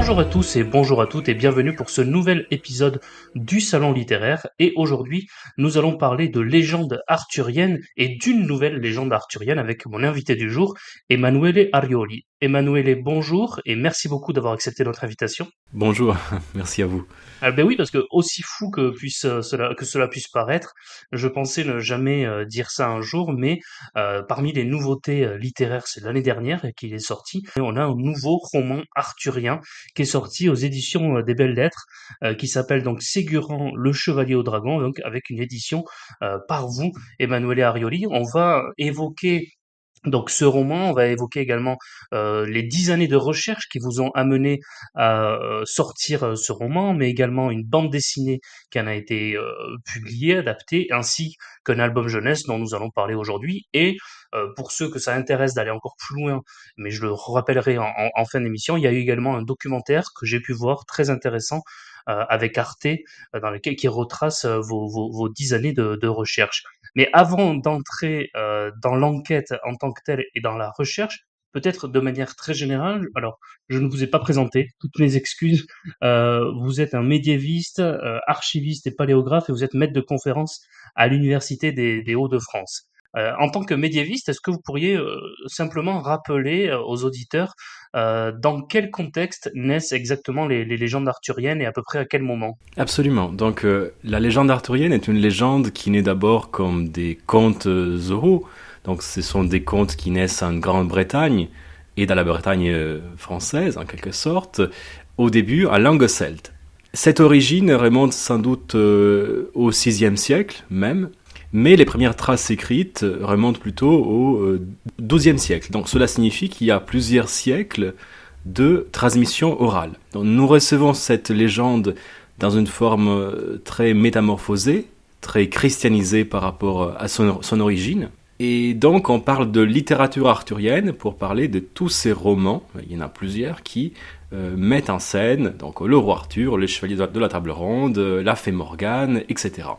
Bonjour à tous et bonjour à toutes et bienvenue pour ce nouvel épisode du Salon littéraire. Et aujourd'hui, nous allons parler de légendes arthuriennes et d'une nouvelle légende arthurienne avec mon invité du jour, Emanuele Arioli. Emanuele, bonjour et merci beaucoup d'avoir accepté notre invitation. Bonjour, merci à vous. Ah ben oui, parce que aussi fou que puisse euh, cela que cela puisse paraître, je pensais ne jamais euh, dire ça un jour, mais euh, parmi les nouveautés littéraires, c'est l'année dernière qu'il est sorti, et on a un nouveau roman arthurien qui est sorti aux éditions des Belles Lettres, qui s'appelle donc Ségurant le Chevalier au Dragon, donc avec une édition par vous, Emanuele Arioli. On va évoquer donc ce roman, on va évoquer également euh, les dix années de recherche qui vous ont amené à euh, sortir euh, ce roman, mais également une bande dessinée qui en a été publiée, adaptée, ainsi qu'un album jeunesse dont nous allons parler aujourd'hui. Et pour ceux que ça intéresse d'aller encore plus loin, mais je le rappellerai en, fin d'émission, il y a eu également un documentaire que j'ai pu voir très intéressant avec Arte, dans lequel qui retrace vos, dix années de, de recherche. Mais avant d'entrer euh, dans l'enquête en tant que telle et dans la recherche, peut-être de manière très générale, alors je ne vous ai pas présenté, toutes mes excuses, euh, vous êtes un médiéviste, euh, archiviste et paléographe et vous êtes maître de conférence à l'Université des Hauts-de-France. Euh, en tant que médiéviste, est-ce que vous pourriez euh, simplement rappeler euh, aux auditeurs dans quel contexte naissent exactement les, légendes arthuriennes et à peu près à quel moment? Absolument. Donc la légende arthurienne est une légende qui naît d'abord comme des contes oraux. Donc ce sont des contes qui naissent en Grande-Bretagne et dans la Bretagne française en quelque sorte, au début en langue celte. Cette origine remonte sans doute au VIe siècle même, mais les premières traces écrites remontent plutôt au XIIe euh, siècle. Donc cela signifie qu'il y a plusieurs siècles de transmission orale. Donc, nous recevons cette légende dans une forme euh, très métamorphosée, très christianisée par rapport à son, origine. Et donc on parle de littérature arthurienne pour parler de tous ces romans, il y en a plusieurs, qui euh, mettent en scène donc le roi Arthur, les chevaliers de la table ronde, la fée Morgane, etc.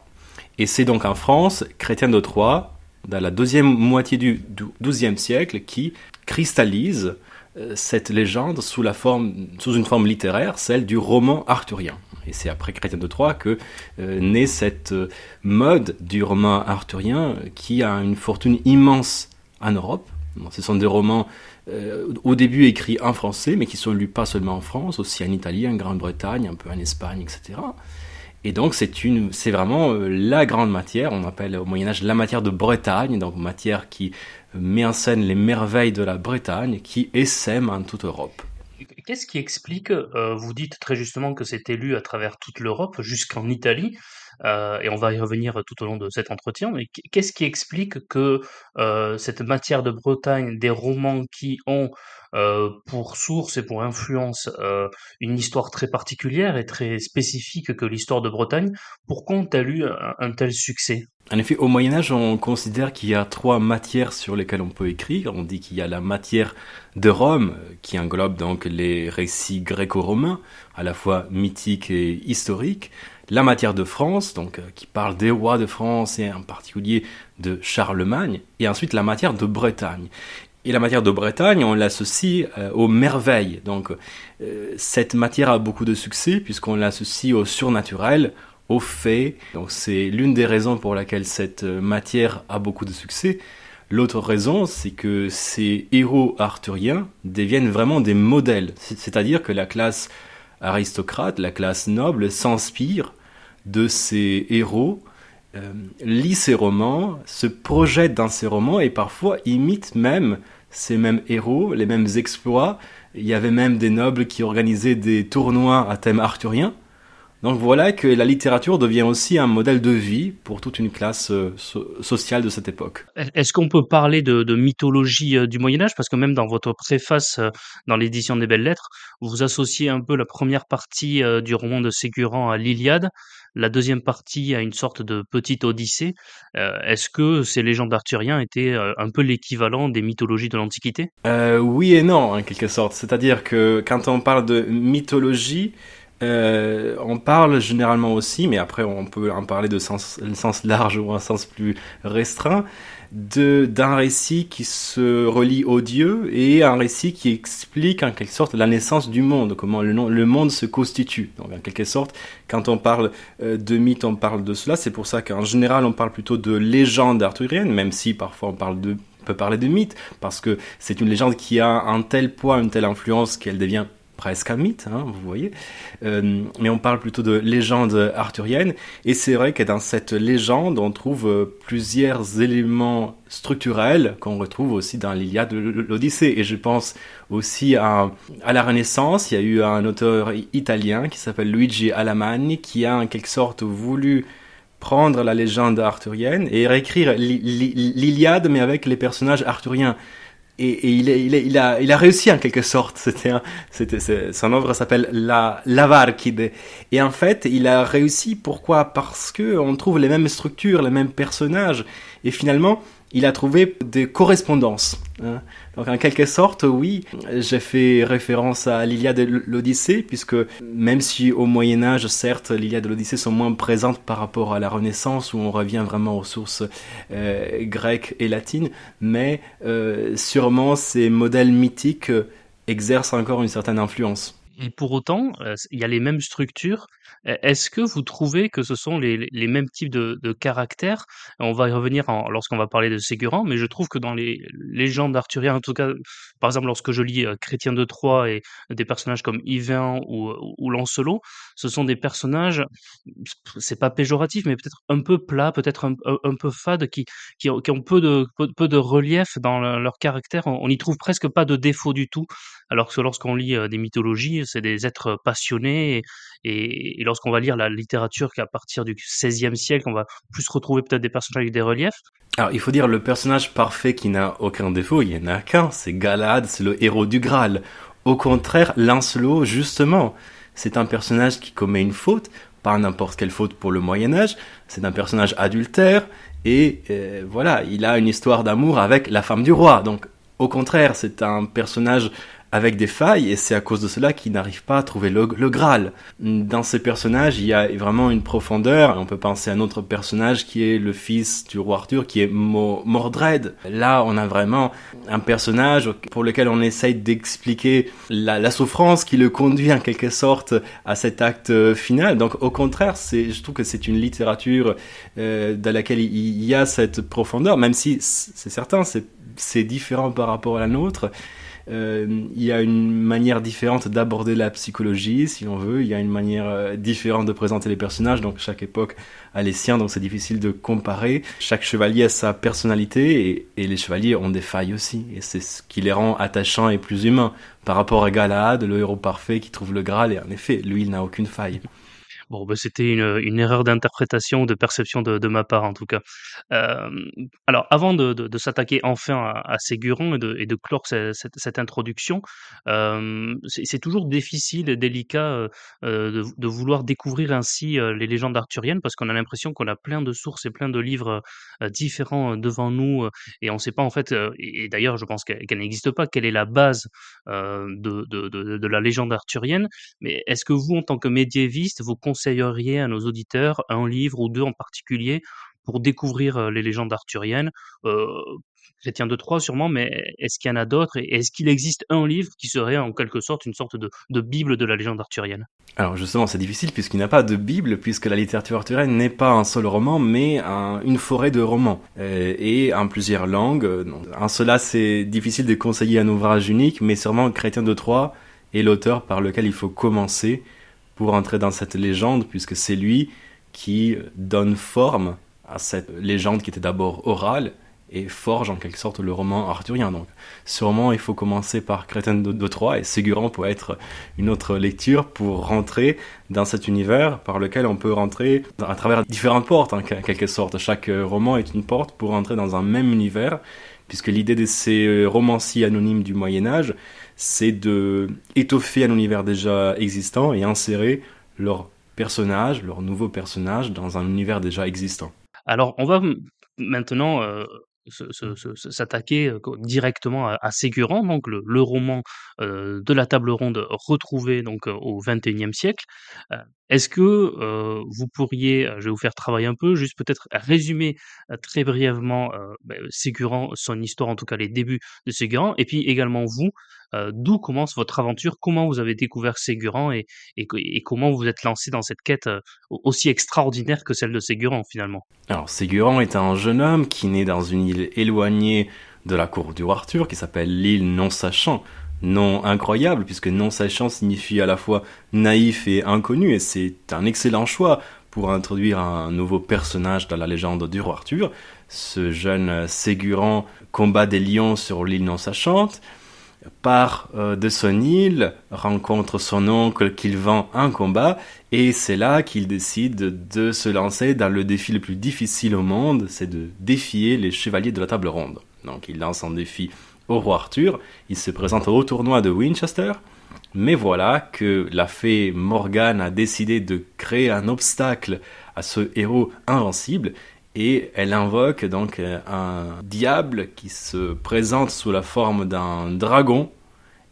Et c'est donc en France, Chrétien de Troyes, dans la deuxième moitié du XIIe siècle, qui cristallise euh, cette légende sous, la forme, sous une forme littéraire, celle du roman arthurien. Et c'est après Chrétien de Troyes que euh, naît cette euh, mode du roman arthurien qui a une fortune immense en Europe. ce sont des romans au début écrits en français, mais qui sont lus pas seulement en France, aussi en Italie, en Grande-Bretagne, un peu en Espagne, etc. Et donc c'est une, c'est vraiment euh, la grande matière. On appelle au Moyen Âge la matière de Bretagne, donc matière qui met en scène les merveilles de la Bretagne, qui essaime en toute Europe. Qu'est-ce qui explique, euh, vous dites très justement que c'est élu à travers toute l'Europe, jusqu'en Italie, euh, et on va y revenir tout au long de cet entretien, mais qu'est-ce qui explique que cette matière de Bretagne, des romans qui ont euh, pour source et pour influence euh, une histoire très particulière et très spécifique que l'histoire de Bretagne. Pourquoi ont-elles eu un, tel succès? En effet, au Moyen Âge, on considère qu'il y a trois matières sur lesquelles on peut écrire. On dit qu'il y a la matière de Rome, qui englobe donc les récits gréco-romains, à la fois mythiques et historiques la matière de France, donc euh, qui parle des rois de France et en particulier de Charlemagne, et ensuite la matière de Bretagne. Et la matière de Bretagne, on l'associe euh, aux merveilles. Donc, euh, cette matière a beaucoup de succès puisqu'on l'associe au surnaturel, aux faits. Donc, c'est l'une des raisons pour laquelle cette euh, matière a beaucoup de succès. L'autre raison, c'est que ces héros arthuriens deviennent vraiment des modèles. C'est-à-dire que la classe aristocrate, la classe noble, s'inspire de ces héros euh, lit ces romans, se projette dans ces romans et parfois imite même ces mêmes héros, les mêmes exploits. Il y avait même des nobles qui organisaient des tournois à thème arthurien. Donc voilà que la littérature devient aussi un modèle de vie pour toute une classe euh, sociale de cette époque. Est-ce qu'on peut parler de, mythologie euh, du Moyen Âge? Parce que même dans votre préface, dans l'édition des Belles Lettres, vous associez un peu la première partie du roman de Ségurant à l'Iliade, la deuxième partie a une sorte de petite odyssée. Euh, est-ce que ces légendes arthuriens étaient euh, un peu l'équivalent des mythologies de l'Antiquité? Euh, Oui et non, en quelque sorte. C'est-à-dire que quand on parle de mythologie, euh, on parle généralement aussi, mais après on peut en parler de sens, large ou un sens plus restreint, d'un récit qui se relie au Dieu et un récit qui explique en quelque sorte la naissance du monde, comment le, monde se constitue. Donc en quelque sorte, quand on parle euh, de mythe, on parle de cela. C'est pour ça qu'en général on parle plutôt de légende arthurienne, même si parfois on de peut parler de mythe, parce que c'est une légende qui a un tel poids, une telle influence qu'elle devient presque un mythe, hein, vous voyez. Euh, mais on parle plutôt de légende arthurienne. Et c'est vrai que dans cette légende, on trouve euh, plusieurs éléments structurels qu'on retrouve aussi dans l'Iliade de l'Odyssée. Et je pense aussi à, à, la Renaissance. Il y a eu un auteur italien qui s'appelle Luigi Alamani qui a en quelque sorte voulu prendre la légende arthurienne et réécrire l'Iliade mais avec les personnages arthuriens et, il, a, réussi en quelque sorte. C'était, c'était, son œuvre s'appelle La. Et en fait, il a réussi. Pourquoi? Parce que on trouve les mêmes structures, les mêmes personnages, et finalement, il a trouvé des correspondances. Hein. Donc en quelque sorte, oui, j'ai fait référence à l'Iliade et l'Odyssée, puisque même si au Moyen Âge, certes, l'Iliade et l'Odyssée sont moins présentes par rapport à la Renaissance, où on revient vraiment aux sources euh, grecques et latines, mais euh, sûrement ces modèles mythiques exercent encore une certaine influence. Et pour autant, euh, il y a les mêmes structures. E, est-ce que vous trouvez que ce sont les, mêmes types de, caractères? On va y revenir lorsqu'on va parler de Ségurant, mais je trouve que dans les légendes arthuriennes, en tout cas, par exemple, lorsque je lis euh, Chrétien de Troyes et des personnages comme Yvain ou, ou Lancelot, ce sont des personnages, c'est pas péjoratif, mais peut-être un peu plats, peut-être un, peu fades, qui, qui, ont, qui ont peu de, peu, de relief dans leur caractère. On n'y trouve presque pas de défaut du tout, alors que lorsqu'on lit euh, des mythologies, c'est des êtres passionnés et, lorsqu'on va lire la littérature qu'à partir du XVIe siècle, on va plus retrouver peut-être des personnages avec des reliefs. Alors il faut dire le personnage parfait qui n'a aucun défaut, il n'y en a qu'un, c'est Galad, c'est le héros du Graal. Au contraire, Lancelot, justement, c'est un personnage qui commet une faute, pas n'importe quelle faute pour le Moyen Âge, c'est un personnage adultère, et euh, voilà, il a une histoire d'amour avec la femme du roi. Donc au contraire, c'est un personnage avec des failles, et c'est à cause de cela qu'il n'arrive pas à trouver le, Graal. Dans ces personnages, il y a vraiment une profondeur, on peut penser à un autre personnage qui est le fils du roi Arthur, qui est Mordred. Là, on a vraiment un personnage pour lequel on essaye d'expliquer la, souffrance qui le conduit en quelque sorte à cet acte final. Donc, au contraire, je trouve que c'est une littérature euh, dans laquelle il y a cette profondeur, même si c'est certain, c'est différent par rapport à la nôtre. Euh, il y a une manière différente d'aborder la psychologie, si on veut. Il y a une manière euh, différente de présenter les personnages. Donc chaque époque a les siens, donc c'est difficile de comparer. Chaque chevalier a sa personnalité et, et, les chevaliers ont des failles aussi. Et c'est ce qui les rend attachants et plus humains. Par rapport à Galahad, le héros parfait qui trouve le Graal, et en effet, lui, il n'a aucune faille. Bon, bah, c'était une, une erreur d'interprétation, de perception de, ma part en tout cas. Euh, alors, avant de, s'attaquer enfin à, à Ségurant et de, clore cette, introduction, euh, c'est toujours difficile et délicat euh, de, vouloir découvrir ainsi les légendes arthuriennes parce qu'on a l'impression qu'on a plein de sources et plein de livres différents devant nous et on ne sait pas en fait, et, d'ailleurs je pense qu'elle n'existe pas, quelle est la base de, la légende arthurienne. Mais est-ce que vous, en tant que médiéviste, vous conseilleriez à nos auditeurs un livre ou deux en particulier pour découvrir euh, les légendes arthuriennes? Euh, Chrétien de Troyes sûrement, mais est-ce qu'il y en a d'autres et est-ce qu'il existe un livre qui serait en quelque sorte une sorte de, de bible de la légende arthurienne? Alors justement, c'est difficile puisqu'il n'y a pas de bible, puisque la littérature arthurienne n'est pas un seul roman, mais une forêt de romans euh, et en plusieurs langues. En cela, c'est difficile de conseiller un ouvrage unique, mais sûrement Chrétien de Troyes est l'auteur par lequel il faut commencer pour entrer dans cette légende, puisque c'est lui qui donne forme à cette légende qui était d'abord orale et forge en quelque sorte le roman arthurien. Donc, sûrement, il faut commencer par Crétin de, Troyes et Ségurant pour être une autre lecture pour rentrer dans cet univers par lequel on peut rentrer à travers différentes portes, en quelque sorte. Chaque roman est une porte pour entrer dans un même univers, puisque l'idée de ces romanciers anonymes du Moyen Âge, c'est de étoffer un univers déjà existant et insérer leurs personnages, leurs nouveaux personnages dans un univers déjà existant. Alors, on va maintenant euh, s'attaquer directement à, à Ségurant, donc le, roman de la table ronde retrouvé donc au XXIe siècle. Est-ce que vous pourriez, je vais vous faire travailler un peu, juste peut-être résumer très brièvement bah, Ségurant, son histoire, en tout cas les débuts de Ségurant, et puis également vous, d'où commence votre aventure, comment vous avez découvert Ségurant et, comment vous êtes lancé dans cette quête aussi extraordinaire que celle de Ségurant finalement? Alors Ségurant est un jeune homme qui naît dans une île éloignée de la cour du roi Arthur, qui s'appelle l'île non-sachant, nom incroyable, puisque non sachant signifie à la fois naïf et inconnu, et c'est un excellent choix pour introduire un nouveau personnage dans la légende du roi Arthur. Ce jeune Ségurant combat des lions sur l'île non sachante, part euh, de son île, rencontre son oncle qu'il vend un combat, et c'est là qu'il décide de se lancer dans le défi le plus difficile au monde, c'est de défier les chevaliers de la table ronde. Donc il lance un défi au roi Arthur. Il se présente au tournoi de Winchester. Mais voilà que la fée Morgane a décidé de créer un obstacle à ce héros invincible et elle invoque donc euh, un diable qui se présente sous la forme d'un dragon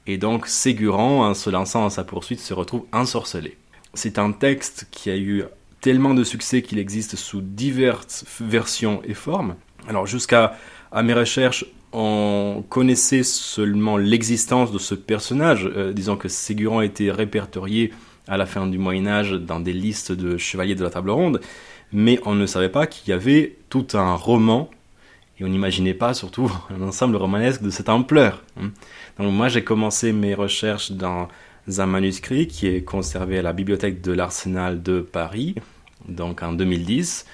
et donc Ségurant, en se lançant à sa poursuite, se retrouve ensorcelé. C'est un texte qui a eu tellement de succès qu'il existe sous diverses versions et formes. Alors jusqu'à à mes recherches, on connaissait seulement l'existence de ce personnage. Euh, disons que Ségurant était répertorié à la fin du Moyen Âge dans des listes de chevaliers de la table ronde, mais on ne savait pas qu'il y avait tout un roman, et on n'imaginait pas surtout un ensemble romanesque de cette ampleur. Hein. Donc moi j'ai commencé mes recherches dans un manuscrit qui est conservé à la bibliothèque de l'Arsenal de Paris, donc en 2010,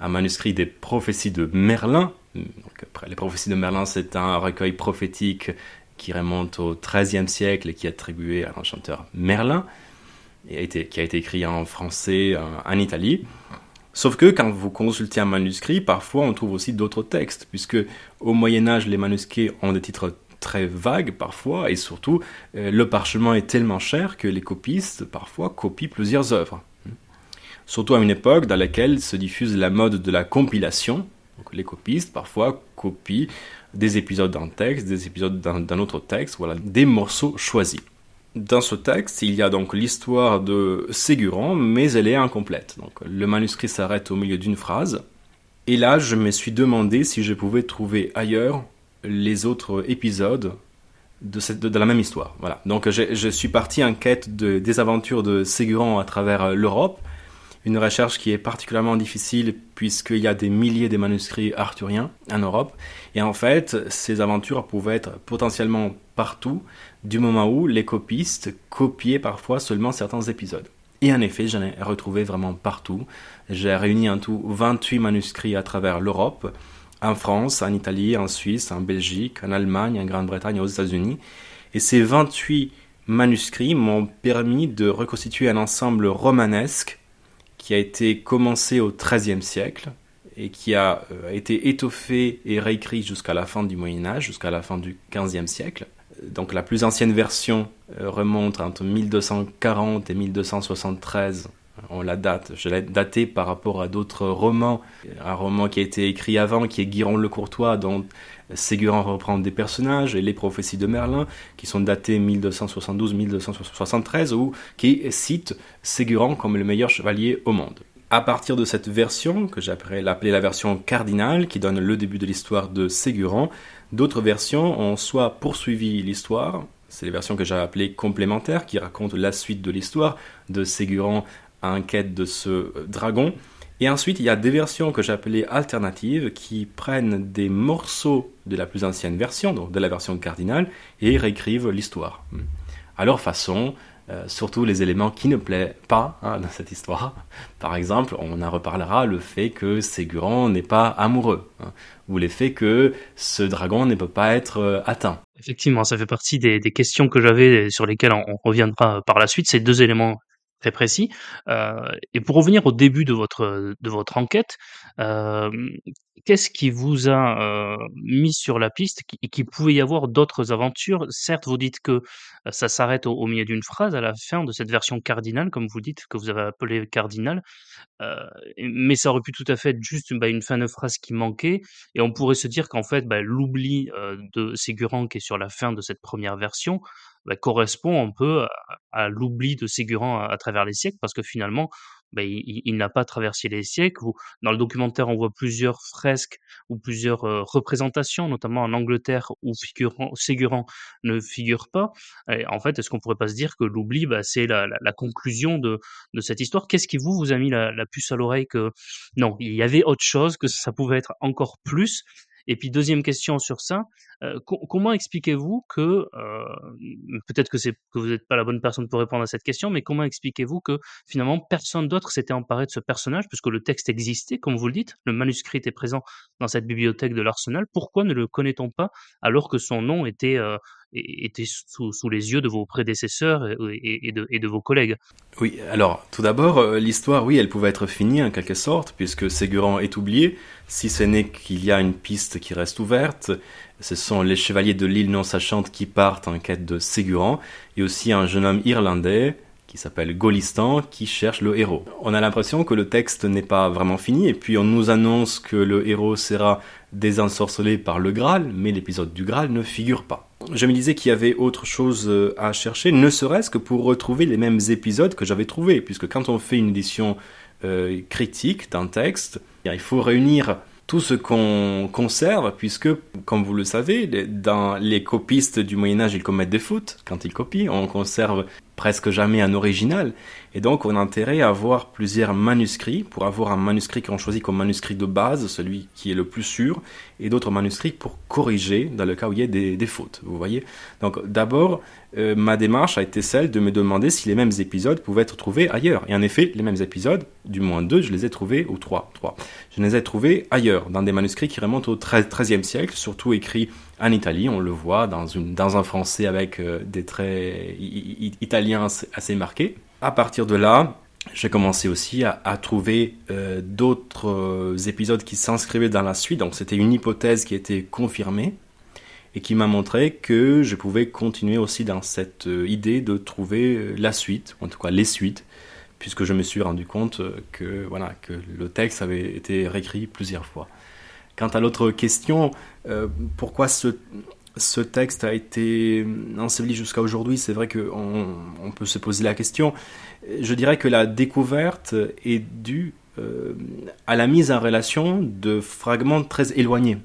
un manuscrit des prophéties de Merlin, donc, les prophéties de Merlin, c'est un recueil prophétique qui remonte au XIIIe siècle et qui est attribué à l'enchanteur Merlin, et qui a été écrit en français en Italie. Sauf que quand vous consultez un manuscrit, parfois on trouve aussi d'autres textes, puisque au Moyen Âge, les manuscrits ont des titres très vagues parfois, et surtout, euh, le parchemin est tellement cher que les copistes parfois copient plusieurs œuvres. Surtout à une époque dans laquelle se diffuse la mode de la compilation, les copistes parfois copient des épisodes d'un texte, des épisodes d'un autre texte, voilà, des morceaux choisis. Dans ce texte, il y a donc l'histoire de Ségurant, mais elle est incomplète. Donc, le manuscrit s'arrête au milieu d'une phrase. Et là, je me suis demandé si je pouvais trouver ailleurs les autres épisodes de, cette, de, la même histoire. Voilà. Donc, je, suis parti en quête de, des aventures de Ségurant à travers l'Europe une recherche qui est particulièrement difficile puisqu'il y a des milliers de manuscrits arthuriens en Europe. Et en fait, ces aventures pouvaient être potentiellement partout, du moment où les copistes copiaient parfois seulement certains épisodes. Et en effet, j'en ai retrouvé vraiment partout. J'ai réuni en tout 28 manuscrits à travers l'Europe, en France, en Italie, en Suisse, en Belgique, en Allemagne, en Grande-Bretagne et aux États-Unis. Et ces 28 manuscrits m'ont permis de reconstituer un ensemble romanesque qui a été commencé au XIIIe siècle et qui a euh, été étoffé et réécrit jusqu'à la fin du Moyen Âge, jusqu'à la fin du XVe siècle. Donc la plus ancienne version euh, remonte entre 1240 et 1273 on la date. Je l'ai daté par rapport à d'autres romans. Un roman qui a été écrit avant, qui est Guiron le Courtois, dont Ségurant reprend des personnages, et les prophéties de Merlin, qui sont datées 1272-1273, ou qui citent Ségurant comme le meilleur chevalier au monde. À partir de cette version, que j'appelais la version cardinale, qui donne le début de l'histoire de Ségurant, d'autres versions ont soit poursuivi l'histoire, c'est les versions que j'ai appelées complémentaires, qui racontent la suite de l'histoire de Ségurant en quête de ce dragon. Et ensuite, il y a des versions que j'appelais alternatives qui prennent des morceaux de la plus ancienne version, donc de la version cardinale, et réécrivent l'histoire. À leur façon, euh, surtout les éléments qui ne plaisent pas hein, dans cette histoire. Par exemple, on en reparlera le fait que Ségurant n'est pas amoureux, hein, ou le fait que ce dragon ne peut pas être euh, atteint. Effectivement, ça fait partie des, questions que j'avais sur lesquelles on, reviendra par la suite. Ces deux éléments très précis. Euh, et pour revenir au début de votre, de votre enquête, qu'est-ce qui vous a, mis sur la piste qui qu'il pouvait y avoir d'autres aventures? Certes, vous dites que, ça s'arrête au milieu d'une phrase à la fin de cette version cardinale, comme vous dites, que vous avez appelée cardinale, mais ça aurait pu tout à fait être juste, bah, une fin de phrase qui manquait et on pourrait se dire qu'en fait, bah, l'oubli, de Ségurant qui est sur la fin de cette première version, bah, correspond un peu à l'oubli de Ségurant à travers les siècles parce que finalement, bah, il il n'a pas traversé les siècles dans le documentaire, on voit plusieurs fresques ou plusieurs, heu, représentations, notamment en Angleterre où figurant Ségurant ne figure pas et en fait, est-ce qu'on pourrait pas se dire que l'oubli, bah, c'est la la la conclusion de de cette histoire? Qu'est-ce qui vous, vous a mis la la puce à l'oreille que non, il y avait autre chose, que ça pouvait être encore plus? Et puis deuxième question sur ça, comment expliquez-vous que, heu, peut-être que que vous n'êtes pas la bonne personne pour répondre à cette question, mais comment expliquez-vous que finalement personne d'autre s'était emparé de ce personnage puisque le texte existait, comme vous le dites, le manuscrit était présent dans cette bibliothèque de l'Arsenal. Pourquoi ne le connaît-on pas alors que son nom était, heu, était sous sous les yeux de vos prédécesseurs et de et de vos collègues? Oui, alors tout d'abord, euh, l'histoire, oui, elle pouvait être finie en quelque sorte, puisque Ségurant est oublié, si ce n'est qu'il y a une piste qui reste ouverte. Ce sont les chevaliers de l'île non sachante qui partent en quête de Ségurant, et aussi un jeune homme irlandais qui s'appelle Golistan qui cherche le héros. On a l'impression que le texte n'est pas vraiment fini, et puis on nous annonce que le héros sera désensorcelé par le Graal, mais l'épisode du Graal ne figure pas je me disais qu'il y avait autre chose euh, à chercher, ne serait-ce que pour retrouver les mêmes épisodes que j'avais trouvés, puisque quand on fait une édition euh, critique d'un texte, il faut réunir tout ce qu'on conserve, puisque, comme vous le savez, dans les copistes du Moyen Âge, ils commettent des fautes quand ils copient. On conserve presque jamais un original. Et donc, on a intérêt à avoir plusieurs manuscrits pour avoir un manuscrit qu'on choisit comme manuscrit de base, celui qui est le plus sûr, et d'autres manuscrits pour corriger dans le cas où il y a des, fautes. Vous voyez Donc, d'abord, euh, ma démarche a été celle de me demander si les mêmes épisodes pouvaient être trouvés ailleurs. Et en effet, les mêmes épisodes, du moins deux, je les ai trouvés, ou trois, trois, je les ai trouvés ailleurs, dans des manuscrits qui remontent au XIIIe siècle, surtout écrits en Italie. On le voit dans, un français avec euh, des traits italiens assez marqués. À partir de là, j'ai commencé aussi à, trouver euh, d'autres euh, épisodes qui s'inscrivaient dans la suite. Donc c'était une hypothèse qui était confirmée et qui m'a montré que je pouvais continuer aussi dans cette idée de trouver la suite, en tout cas les suites, puisque je me suis rendu compte que le texte avait été réécrit plusieurs fois. Quant à l'autre question, euh, pourquoi ce, texte a été enseveli jusqu'à aujourd'hui, c'est vrai qu'on on peut se poser la question. Je dirais que la découverte est due euh, à la mise en relation de fragments très éloignés.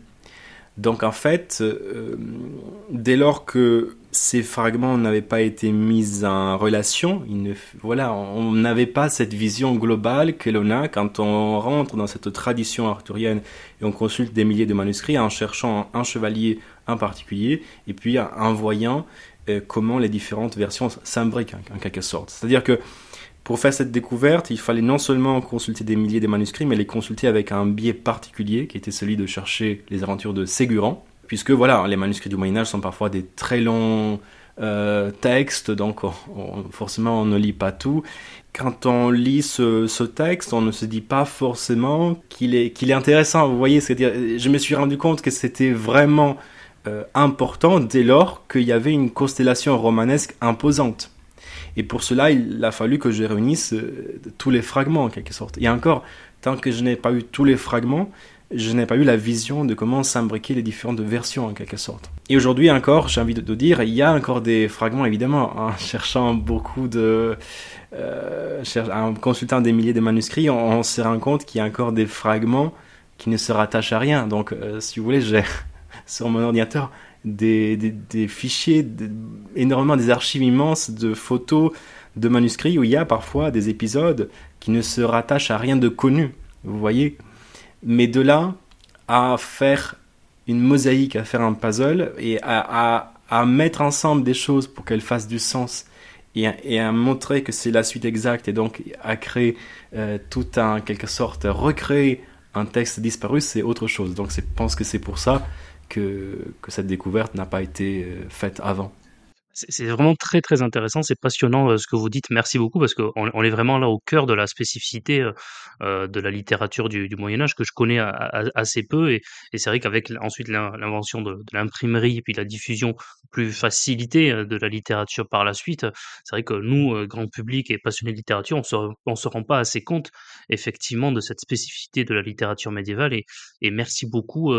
Donc en fait, euh, dès lors que ces fragments n'avaient pas été mis en relation, voilà, on n'avait pas cette vision globale que l'on a quand on rentre dans cette tradition arthurienne on consulte des milliers de manuscrits en cherchant un chevalier en particulier et puis en voyant euh, comment les différentes versions s'imbriquent en, en quelque sorte. C'est-à-dire que pour faire cette découverte, il fallait non seulement consulter des milliers de manuscrits, mais les consulter avec un biais particulier, qui était celui de chercher les aventures de Ségurant, puisque voilà, les manuscrits du Moyen Âge sont parfois des très longs euh, textes, donc forcément on ne lit pas tout. Quand on lit ce, texte, on ne se dit pas forcément qu'il est, qu'il est intéressant. Vous voyez, c'est-à-dire, je me suis rendu compte que c'était vraiment euh, important dès lors qu'il y avait une constellation romanesque imposante. Et pour cela, il a fallu que je réunisse euh, tous les fragments en quelque sorte. Et encore, tant que je n'ai pas eu tous les fragments, je n'ai pas eu la vision de comment s'imbriquer les différentes versions en quelque sorte. Et aujourd'hui encore, j'ai envie de, dire, il y a encore des fragments évidemment, en cherchant beaucoup de... Euh, en consultant des milliers de manuscrits, on, se rend compte qu'il y a encore des fragments qui ne se rattachent à rien. Donc euh, si vous voulez, j'ai sur mon ordinateur des, fichiers, énormément des archives immenses de photos, de manuscrits où il y a parfois des épisodes qui ne se rattachent à rien de connu, vous voyez. Mais de là à faire une mosaïque, à faire un puzzle et à, à, mettre ensemble des choses pour qu'elles fassent du sens et, et à, montrer que c'est la suite exacte et donc à créer euh, tout un, quelque sorte, recréer un texte disparu, c'est autre chose. Donc je pense que c'est pour ça que, que cette découverte n'a pas été euh, faite avant. C'est vraiment très, très intéressant, c'est passionnant, heu, ce que vous dites. Merci beaucoup parce qu'on on est vraiment là au cœur de la spécificité, heu heu, de la littérature du Moyen Âge que je connais assez peu et c'est vrai qu'avec ensuite l'invention de de l'imprimerie et puis la diffusion plus facilitée, de la littérature par la suite, c'est vrai que nous, grand public et passionnés de littérature, on se on se rend pas assez compte effectivement de cette spécificité de la littérature médiévale et merci beaucoup,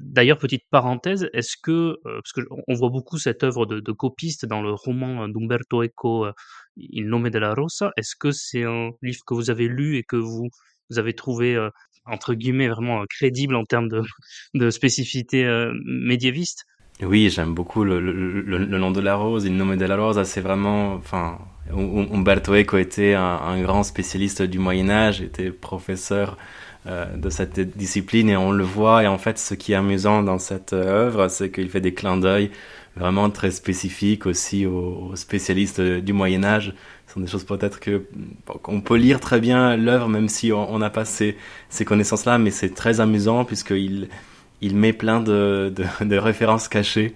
d'ailleurs petite parenthèse, est-ce que, parce qu'on voit beaucoup cette œuvre de de copie dans le roman d'Umberto Eco, euh, Il nome la rosa. Est-ce que c'est un livre que vous avez lu et que vous, vous avez trouvé, euh, entre guillemets, vraiment euh, crédible en termes de, de spécificité médiéviste? Oui, j'aime beaucoup le, nom de la rose, Il nome la rosa. C'est vraiment, enfin, Umberto Eco était un, grand spécialiste du Moyen Âge, était professeur de cette discipline et on le voit. Et en fait, ce qui est amusant dans cette œuvre, c'est qu'il fait des clins d'œil vraiment très spécifique aussi aux, spécialistes du Moyen Âge. Ce sont des choses peut-être que qu'on peut lire très bien l'œuvre même si on n'a pas ces, ces connaissances-là, mais c'est très amusant puisqu'il il met plein de, de, de références cachées.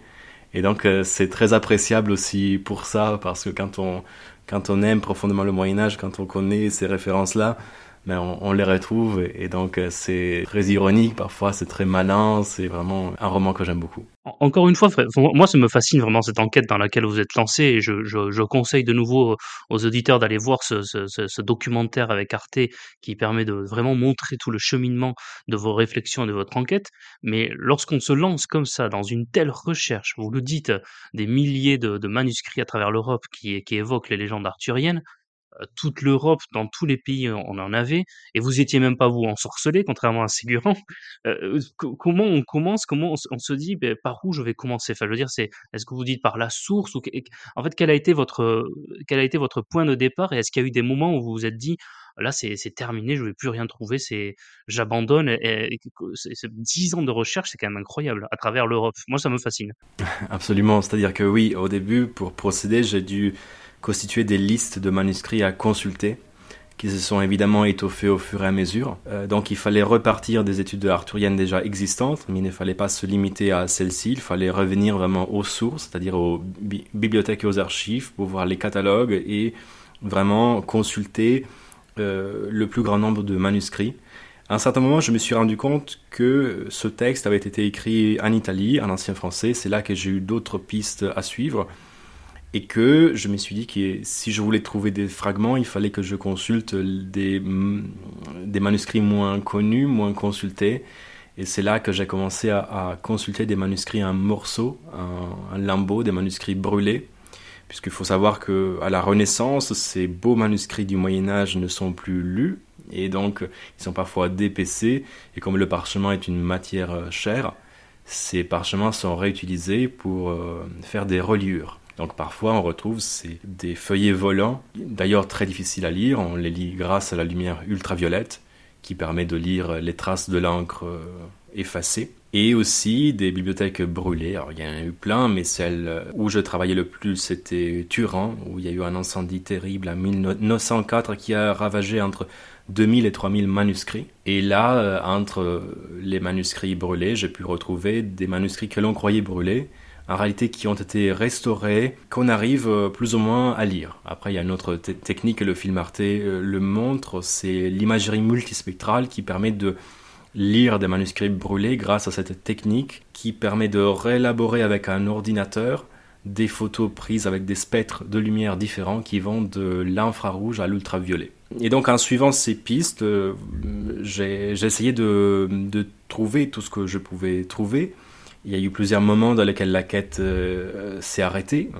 Et donc euh, c'est très appréciable aussi pour ça, parce que quand on, quand on aime profondément le Moyen Âge, quand on connaît ces références-là, mais on, les retrouve et, donc euh, c'est très ironique parfois, c'est très malin, c'est vraiment un roman que j'aime beaucoup. Encore une fois, moi ça me fascine vraiment cette enquête dans laquelle vous êtes lancé et je, je, je conseille de nouveau aux auditeurs d'aller voir ce, ce, documentaire avec Arte qui permet de vraiment montrer tout le cheminement de vos réflexions et de votre enquête. Mais lorsqu'on se lance comme ça dans une telle recherche, vous le dites, des milliers de, de manuscrits à travers l'Europe qui, qui évoquent les légendes arthuriennes, euh, toute l'Europe, dans tous les pays, on en avait, et vous étiez même pas vous ensorcelé, contrairement à Ségurant. Euh, comment on commence Comment on, se dit ben, par où je vais commencer? Enfin, je veux dire, c'est est-ce que vous dites par la source ou en fait quel a été votre quel a été votre point de départ? Et est-ce qu'il y a eu des moments où vous vous êtes dit là c'est terminé, je vais plus rien trouver, c'est j'abandonne. Et, c'est dix ans de recherche, c'est quand même incroyable à travers l'Europe. Moi, ça me fascine. Absolument, c'est-à-dire que oui, au début, pour procéder, j'ai dû constituer des listes de manuscrits à consulter qui se sont évidemment étoffés au fur et à mesure. Euh, donc il fallait repartir des études arthuriennes déjà existantes, mais il ne fallait pas se limiter à celles-ci, il fallait revenir vraiment aux sources, c'est-à-dire aux bibliothèques et aux archives pour voir les catalogues et vraiment consulter euh, le plus grand nombre de manuscrits. À un certain moment, je me suis rendu compte que ce texte avait été écrit en Italie, en ancien français. C'est là que j'ai eu d'autres pistes à suivre et que je me suis dit que si je voulais trouver des fragments, il fallait que je consulte des, des manuscrits moins connus, moins consultés. Et c'est là que j'ai commencé à, consulter des manuscrits en morceaux, en, lambeaux, des manuscrits brûlés. Puisqu'il faut savoir que à la Renaissance, ces beaux manuscrits du Moyen Âge ne sont plus lus et donc ils sont parfois dépecés. Et comme le parchemin est une matière euh, chère, ces parchemins sont réutilisés pour euh, faire des reliures. Donc parfois on retrouve des feuillets volants, d'ailleurs très difficiles à lire, on les lit grâce à la lumière ultraviolette qui permet de lire les traces de l'encre euh, effacées. Et aussi des bibliothèques brûlées. Alors il y en a eu plein, mais celle où je travaillais le plus c'était Turin, où il y a eu un incendie terrible en 1904 qui a ravagé entre 2000 et 3000 manuscrits. Et là, euh, entre les manuscrits brûlés, j'ai pu retrouver des manuscrits que l'on croyait brûlés, en réalité qui ont été restaurés, qu'on arrive euh, plus ou moins à lire. Après, il y a une autre technique, le film Arte euh, le montre, c'est l'imagerie multispectrale qui permet de lire des manuscrits brûlés grâce à cette technique qui permet de réélaborer avec un ordinateur des photos prises avec des spectres de lumière différents qui vont de l'infrarouge à l'ultraviolet. Et donc en suivant ces pistes, euh, j'ai essayé de, trouver tout ce que je pouvais trouver il y a eu plusieurs moments dans lesquels la quête euh, s'est arrêtée,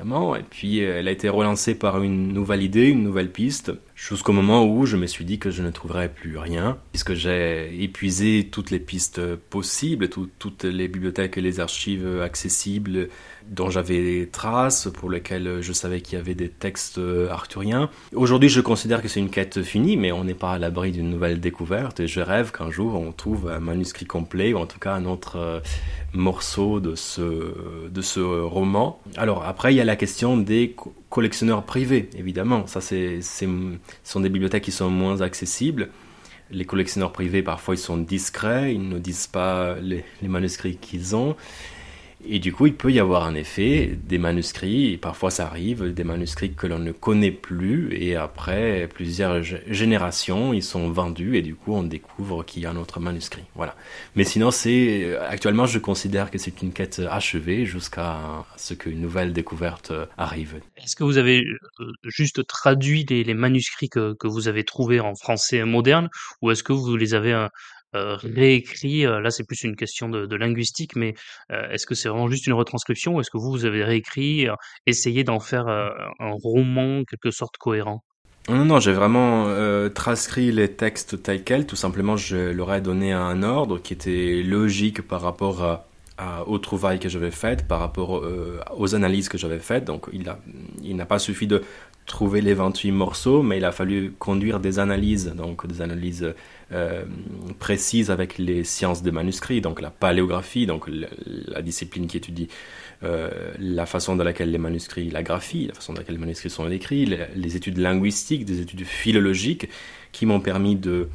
et puis euh, elle a été relancée par une nouvelle idée, une nouvelle piste, jusqu'au moment où je me suis dit que je ne trouverais plus rien, puisque j'ai épuisé toutes les pistes possibles, toutes les bibliothèques et les archives accessibles dont j'avais traces, pour lesquelles je savais qu'il y avait des textes arthuriens. Aujourd'hui, je considère que c'est une quête finie, mais on n'est pas à l'abri d'une nouvelle découverte, et je rêve qu'un jour on trouve un manuscrit complet, ou en tout cas un autre euh, morceau de ce, de ce roman. Alors après, il y a la question des collectionneurs privés, évidemment. Ça, c'est, ce sont des bibliothèques qui sont moins accessibles. Les collectionneurs privés, parfois, ils sont discrets, ils ne disent pas les, les manuscrits qu'ils ont. Et du coup, il peut y avoir en effet des manuscrits, parfois ça arrive, des manuscrits que l'on ne connaît plus, et après plusieurs générations, ils sont vendus, et du coup, on découvre qu'il y a un autre manuscrit. Voilà. Mais sinon, c'est actuellement, je considère que c'est une quête achevée jusqu'à ce qu'une nouvelle découverte arrive. Est-ce que vous avez euh, juste traduit les, les manuscrits que, que, vous avez trouvés en français moderne, ou est-ce que vous les avez euh, euh, réécrit, euh, là c'est plus une question de, de linguistique, mais euh, est-ce que c'est vraiment juste une retranscription ou est-ce que vous, vous avez réécrit, essayé d'en faire un roman quelque sorte cohérent? Non, non, j'ai vraiment transcrit les textes tels quels. Tout simplement, je leur ai donné un ordre qui était logique par rapport à, à, aux trouvailles que j'avais faites, par rapport aux analyses que j'avais faites. Donc, il n'a il n'a pas suffi de trouver les 28 morceaux, mais il a fallu conduire des analyses, donc des analyses euh, précises avec les sciences des manuscrits, donc la paléographie, donc la, discipline qui étudie euh, la façon dans laquelle les manuscrits, la graphie, la façon dans laquelle les manuscrits sont écrits, les, études linguistiques, des études philologiques, qui m'ont permis euh,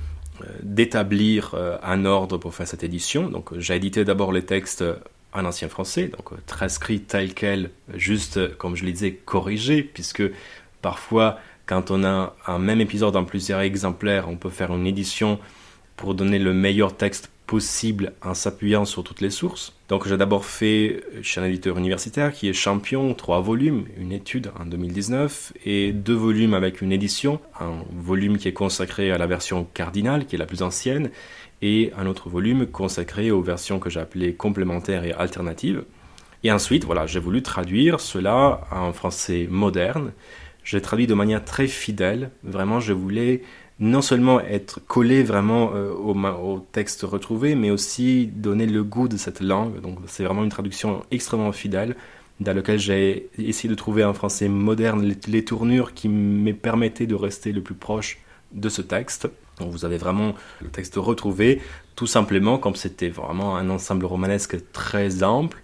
d'établir un ordre pour faire cette édition. Donc j'ai édité d'abord les textes en ancien français, donc transcrit tel quel, juste comme je le disais, corrigé, puisque parfois quand on a un même épisode en plusieurs exemplaires, on peut faire une édition pour donner le meilleur texte possible en s'appuyant sur toutes les sources. Donc j'ai d'abord fait chez un éditeur universitaire qui est Champion, trois volumes, une étude en 2019 et deux volumes avec une édition, un volume qui est consacré à la version cardinale qui est la plus ancienne et un autre volume consacré aux versions que j'ai appelées complémentaires et alternatives. Et ensuite, voilà, j'ai voulu traduire cela en français moderne j'ai traduit de manière très fidèle. Vraiment, je voulais non seulement être collé vraiment euh, au, texte retrouvé, mais aussi donner le goût de cette langue. Donc c'est vraiment une traduction extrêmement fidèle dans laquelle j'ai essayé de trouver en français moderne les, les tournures qui me permettaient de rester le plus proche de ce texte. Donc vous avez vraiment le texte retrouvé, tout simplement comme c'était vraiment un ensemble romanesque très ample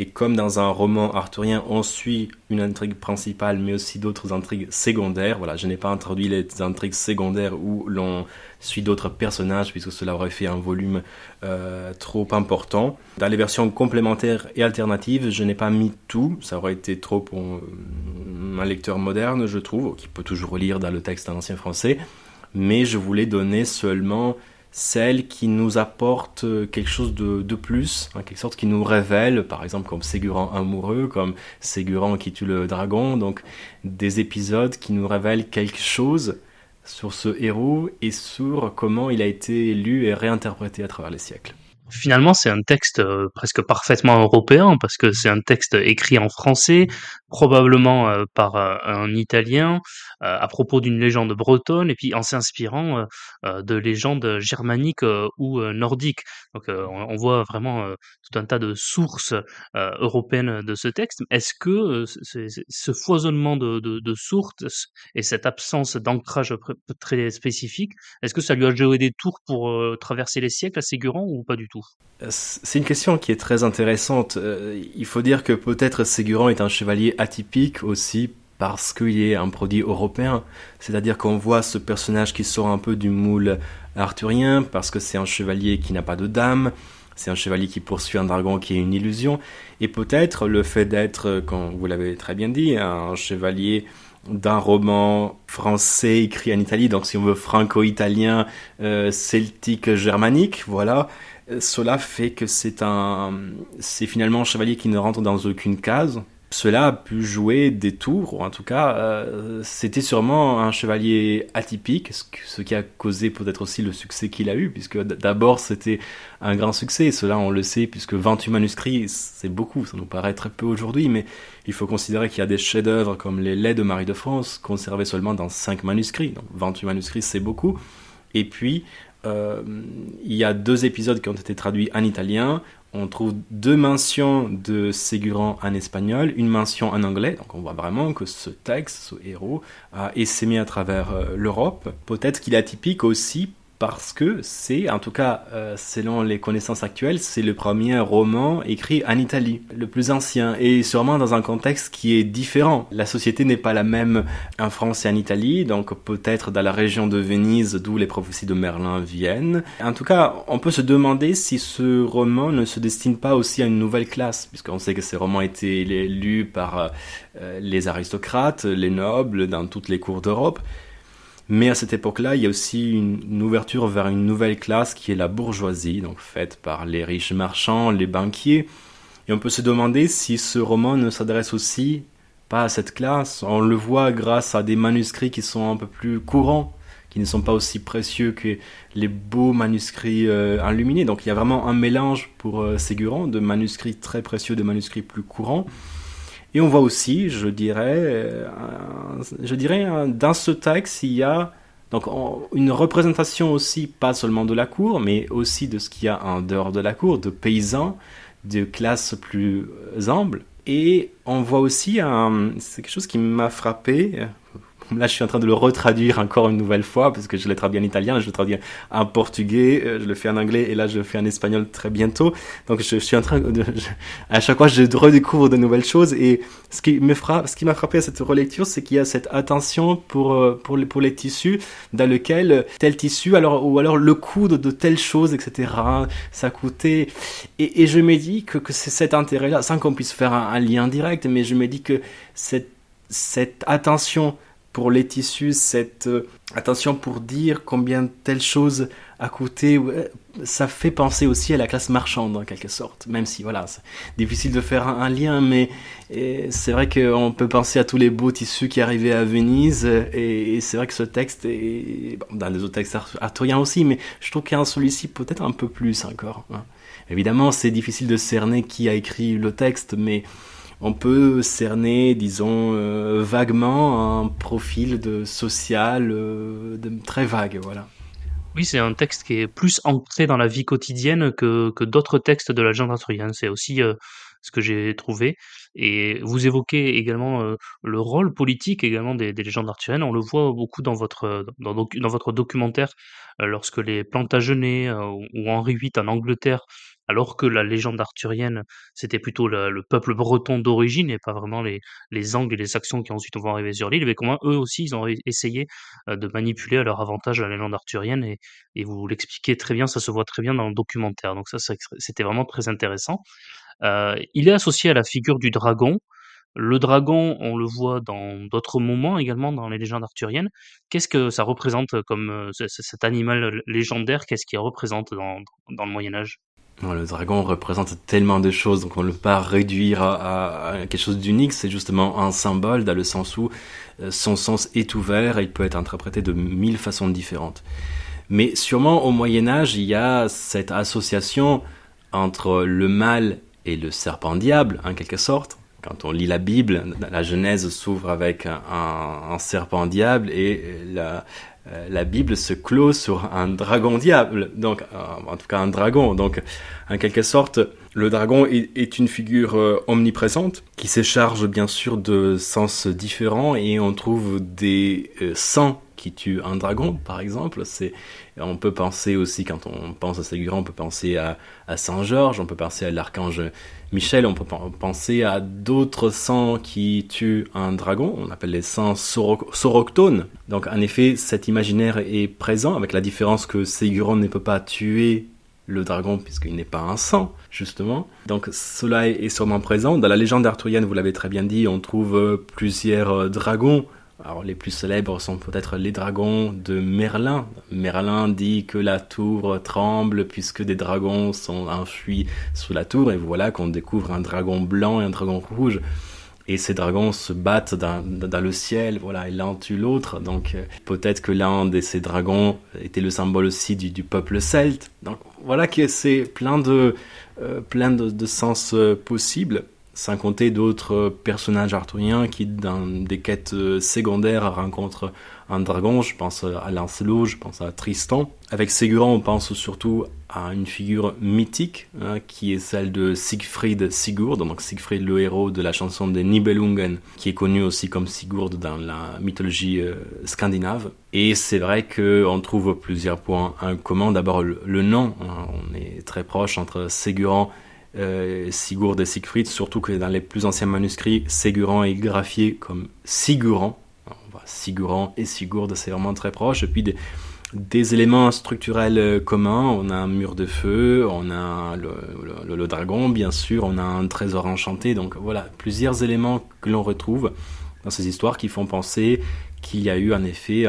et comme dans un roman arthurien, on suit une intrigue principale, mais aussi d'autres intrigues secondaires. Voilà, je n'ai pas introduit les intrigues secondaires où l'on suit d'autres personnages, puisque cela aurait fait un volume euh, trop important. Dans les versions complémentaires et alternatives, je n'ai pas mis tout. Ça aurait été trop pour euh, un lecteur moderne, je trouve, qui peut toujours lire dans le texte en ancien français. Mais je voulais donner seulement celle qui nous apporte quelque chose de, de plus, en quelque sorte qui nous révèle, par exemple comme Ségurant amoureux, comme Ségurant qui tue le dragon, donc des épisodes qui nous révèlent quelque chose sur ce héros et sur comment il a été lu et réinterprété à travers les siècles. Finalement, c'est un texte euh, presque parfaitement européen parce que c'est un texte écrit en français, probablement euh, par euh, un Italien, à propos d'une légende bretonne, et puis en s'inspirant de légendes germaniques ou nordiques. Donc, on, voit vraiment tout un tas de sources européennes de ce texte. Est-ce que ce foisonnement de, sources et cette absence d'ancrage très spécifique, est-ce que ça lui a joué des tours pour traverser les siècles à Ségurant ou pas du tout? C'est une question qui est très intéressante. Euh, il faut dire que peut-être Ségurant est un chevalier atypique aussi parce qu'il est un produit européen. C'est-à-dire qu'on voit ce personnage qui sort un peu du moule arthurien parce que c'est un chevalier qui n'a pas de dame, c'est un chevalier qui poursuit un dragon qui est une illusion. Et peut-être le fait d'être, comme vous l'avez très bien dit, un chevalier d'un roman français écrit en Italie, donc si on veut franco-italien, euh, celtique, germanique, voilà, cela fait que c'est un, c'est finalement un chevalier qui ne rentre dans aucune case. Cela a pu jouer des tours, ou en tout cas, euh, c'était sûrement un chevalier atypique, ce qui a causé peut-être aussi le succès qu'il a eu, puisque d'abord c'était un grand succès, cela on le sait, puisque 28 manuscrits, c'est beaucoup, ça nous paraît très peu aujourd'hui, mais il faut considérer qu'il y a des chefs-d'œuvre comme les Laits de Marie de France, conservés seulement dans 5 manuscrits, donc 28 manuscrits c'est beaucoup. Et puis, euh, il y a deux épisodes qui ont été traduits en italien. On trouve deux mentions de Ségurant en espagnol, une mention en anglais. Donc on voit vraiment que ce texte, ce héros, a essaimé à travers euh, l'Europe. Peut-être qu'il est atypique aussi parce que c'est, en tout cas euh, selon les connaissances actuelles, c'est le premier roman écrit en Italie, le plus ancien, et sûrement dans un contexte qui est différent. La société n'est pas la même en France et en Italie, donc peut-être dans la région de Venise, d'où les prophéties de Merlin viennent. En tout cas, on peut se demander si ce roman ne se destine pas aussi à une nouvelle classe, puisqu'on sait que ces romans étaient lus par euh, les aristocrates, les nobles, dans toutes les cours d'Europe. Mais à cette époque-là, il y a aussi une, ouverture vers une nouvelle classe qui est la bourgeoisie, donc faite par les riches marchands, les banquiers. Et on peut se demander si ce roman ne s'adresse aussi pas à cette classe. On le voit grâce à des manuscrits qui sont un peu plus courants, qui ne sont pas aussi précieux que les beaux manuscrits euh. Donc il y a vraiment un mélange pour euh, Ségurant de manuscrits très précieux, de manuscrits plus courants. Et on voit aussi, je dirais, euh, je dirais, dans ce texte, il y a donc une représentation aussi, pas seulement de la cour, mais aussi de ce qu'il y a en dehors de la cour, de paysans, de classes plus humbles. Et on voit aussi, c'est quelque chose qui m'a frappé, Là, je suis en train de le retraduire encore une nouvelle fois parce que je l'ai traduit en italien, je le traduis en portugais, euh, je le fais en anglais et là, je le fais en espagnol très bientôt. Donc, je, suis en train de, à chaque fois, je redécouvre de nouvelles choses et ce qui me frappe, ce qui m'a frappé à cette relecture, c'est qu'il y a cette attention pour, euh, pour les, tissus dans lequel tel tissu, alors, ou alors le coût de, telle chose, etc., ça coûtait. Et, je me dis que, c'est cet intérêt-là, sans qu'on puisse faire un, lien direct, mais je me dis que cette attention pour les tissus, cette euh, attention pour dire combien telle chose a coûté, ça fait penser aussi à la classe marchande en quelque sorte, même si voilà, c'est difficile de faire un, lien, mais c'est vrai qu'on peut penser à tous les beaux tissus qui arrivaient à Venise, et, c'est vrai que ce texte, est, dans les autres textes arthuriens aussi, mais je trouve qu'il y a celui-ci peut-être un peu plus encore. Hein. Évidemment, c'est difficile de cerner qui a écrit le texte, mais on peut cerner, disons, euh, vaguement un profil de social euh, très vague, voilà. Oui, c'est un texte qui est plus ancré dans la vie quotidienne que, que d'autres textes de la légende arthurienne. C'est aussi euh, ce que j'ai trouvé. Et vous évoquez également le rôle politique également des, des, légendes arthuriennes. On le voit beaucoup dans votre, dans, dans votre documentaire, lorsque les Plantagenets ou Henri VIII en Angleterre alors que la légende arthurienne, c'était plutôt le, peuple breton d'origine et pas vraiment les, les Angles et les Saxons qui ensuite vont arriver sur l'île, mais comment eux aussi, ils ont essayé euh, de manipuler à leur avantage la légende arthurienne et, et vous l'expliquez très bien, ça se voit très bien dans le documentaire. Donc ça, c'était vraiment très intéressant. Euh, il est associé à la figure du dragon. Le dragon, on le voit dans d'autres moments également dans les légendes arthuriennes. Qu'est-ce que ça représente comme euh, cet animal légendaire? Qu'est-ce qu'il représente dans, dans le Moyen Âge? Le dragon représente tellement de choses, donc on ne peut pas réduire à, quelque chose d'unique. C'est justement un symbole dans le sens où euh, son sens est ouvert et il peut être interprété de mille façons différentes. Mais sûrement au Moyen Âge, il y a cette association entre le mal et le serpent diable, en quelque sorte. Quand on lit la Bible, la Genèse s'ouvre avec un, serpent diable et la, euh, la Bible se clôt sur un dragon diable, donc euh, en tout cas un dragon. Donc en quelque sorte, le dragon est, une figure euh, omniprésente qui se charge bien sûr de sens différents et on trouve des sangs qui tuent un dragon, par exemple. C'est, on peut penser aussi, quand on pense à Ségurant, on peut penser à, à Saint Georges, on peut penser à l'archange Michel, on peut penser à d'autres sangs qui tuent un dragon, on appelle les sangs soroctones. Donc en effet, cet imaginaire est présent, avec la différence que Ségurant ne peut pas tuer le dragon puisqu'il n'est pas un sang, justement. Donc cela est sûrement présent. Dans la légende arthurienne, vous l'avez très bien dit, on trouve plusieurs dragons alors les plus célèbres sont peut-être les dragons de Merlin. Merlin dit que la tour tremble puisque des dragons sont enfuis sous la tour et voilà qu'on découvre un dragon blanc et un dragon rouge. Et ces dragons se battent dans, le ciel, voilà, et l'un tue l'autre. Donc euh, peut-être que l'un de ces dragons était le symbole aussi du, peuple celte. Donc voilà que c'est plein de, euh, plein de, sens euh, possibles sans compter d'autres personnages arthuriens qui, dans des quêtes secondaires, rencontrent un dragon. Je pense à Lancelot, je pense à Tristan. Avec Ségurant, on pense surtout à une figure mythique hein, qui est celle de Siegfried Sigurd, donc Siegfried le héros de la chanson des Nibelungen, qui est connu aussi comme Sigurd dans la mythologie euh, scandinave. Et c'est vrai qu'on trouve plusieurs points en commun. D'abord le, nom, hein, on est très proche entre Ségurant euh, Sigurd et Siegfried, surtout que dans les plus anciens manuscrits, Ségurant est graphié comme Sigurant. Sigurant et Sigurd, c'est vraiment très proche. Et puis des, éléments structurels euh, communs. On a un mur de feu, on a le, dragon, bien sûr, on a un trésor enchanté. Donc voilà, plusieurs éléments que l'on retrouve dans ces histoires qui font penser qu'il y a eu en effet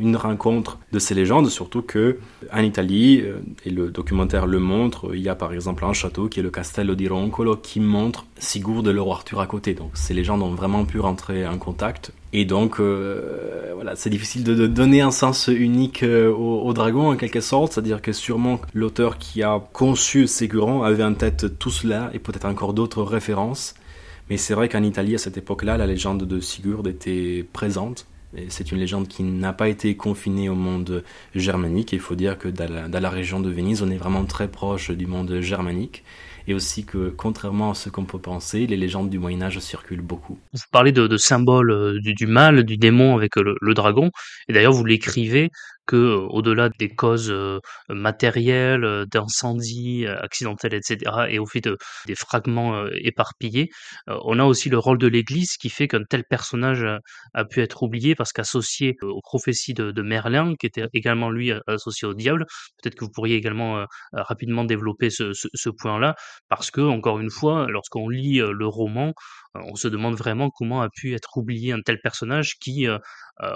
une rencontre de ces légendes, surtout que en Italie, euh, et le documentaire le montre, il y a par exemple un château qui est le Castello di Roncolo qui montre Sigurd et le Arthur à côté. Donc ces légendes ont vraiment pu rentrer en contact. Et donc euh, voilà, c'est difficile de, donner un sens unique euh, au, dragon en quelque sorte, c'est-à-dire que sûrement l'auteur qui a conçu Ségurant avait en tête tout cela et peut-être encore d'autres références. Mais c'est vrai qu'en Italie, à cette époque-là, la légende de Sigurd était présente. C'est une légende qui n'a pas été confinée au monde germanique. il faut dire que dans la, région de Venise, on est vraiment très proche du monde germanique. Et aussi que, contrairement à ce qu'on peut penser, les légendes du Moyen Âge circulent beaucoup. Vous parlez de, de symboles euh, du, mal, du démon avec le, le dragon. Et d'ailleurs, vous l'écrivez que euh, au-delà des causes euh, matérielles, euh, d'incendies accidentels, etc., et au fait de, des fragments éparpillés, on a aussi le rôle de l'Église qui fait qu'un tel personnage a, pu être oublié parce qu'associé aux prophéties de, de, Merlin, qui était également lui associé au diable, peut-être que vous pourriez également rapidement développer ce, ce, ce point-là, parce que encore une fois, lorsqu'on lit le roman, on se demande vraiment comment a pu être oublié un tel personnage qui,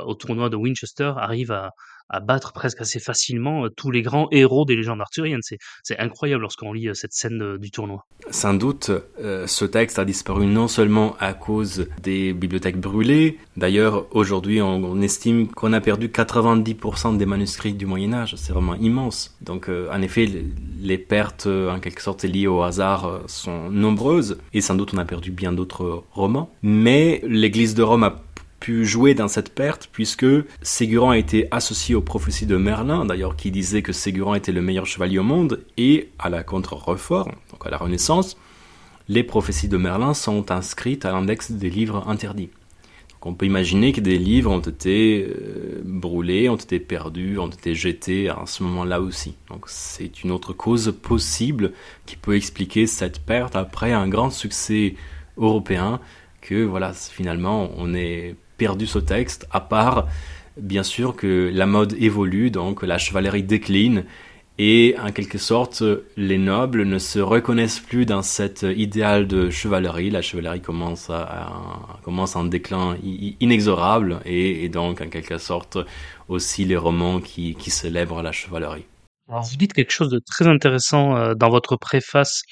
au tournoi de Winchester, arrive à, à battre presque assez facilement euh, tous les grands héros des légendes arthuriennes. C'est incroyable lorsqu'on lit euh, cette scène euh, du tournoi. Sans doute, ce texte a disparu non seulement à cause des bibliothèques brûlées, d'ailleurs aujourd'hui on, estime qu'on a perdu 90% des manuscrits du Moyen Âge, c'est vraiment immense. Donc en effet, les pertes en quelque sorte liées au hasard sont nombreuses, et sans doute on a perdu bien d'autres romans, mais l'Église de Rome a pu jouer dans cette perte puisque Ségurant a été associé aux prophéties de Merlin, d'ailleurs qui disait que Ségurant était le meilleur chevalier au monde, et à la contre-reforme, donc à la Renaissance, les prophéties de Merlin sont inscrites à l'index des livres interdits. Donc on peut imaginer que des livres ont été euh, brûlés, ont été perdus, ont été jetés à ce moment-là aussi. Donc c'est une autre cause possible qui peut expliquer cette perte après un grand succès européen que voilà finalement on est perdu ce texte, à part bien sûr que la mode évolue, donc la chevalerie décline, et en quelque sorte les nobles ne se reconnaissent plus dans cet idéal de chevalerie. La chevalerie commence, à, commence un déclin inexorable, et, donc en quelque sorte aussi les romans qui, qui célèbrent la chevalerie. Alors vous dites quelque chose de très intéressant euh, dans votre préface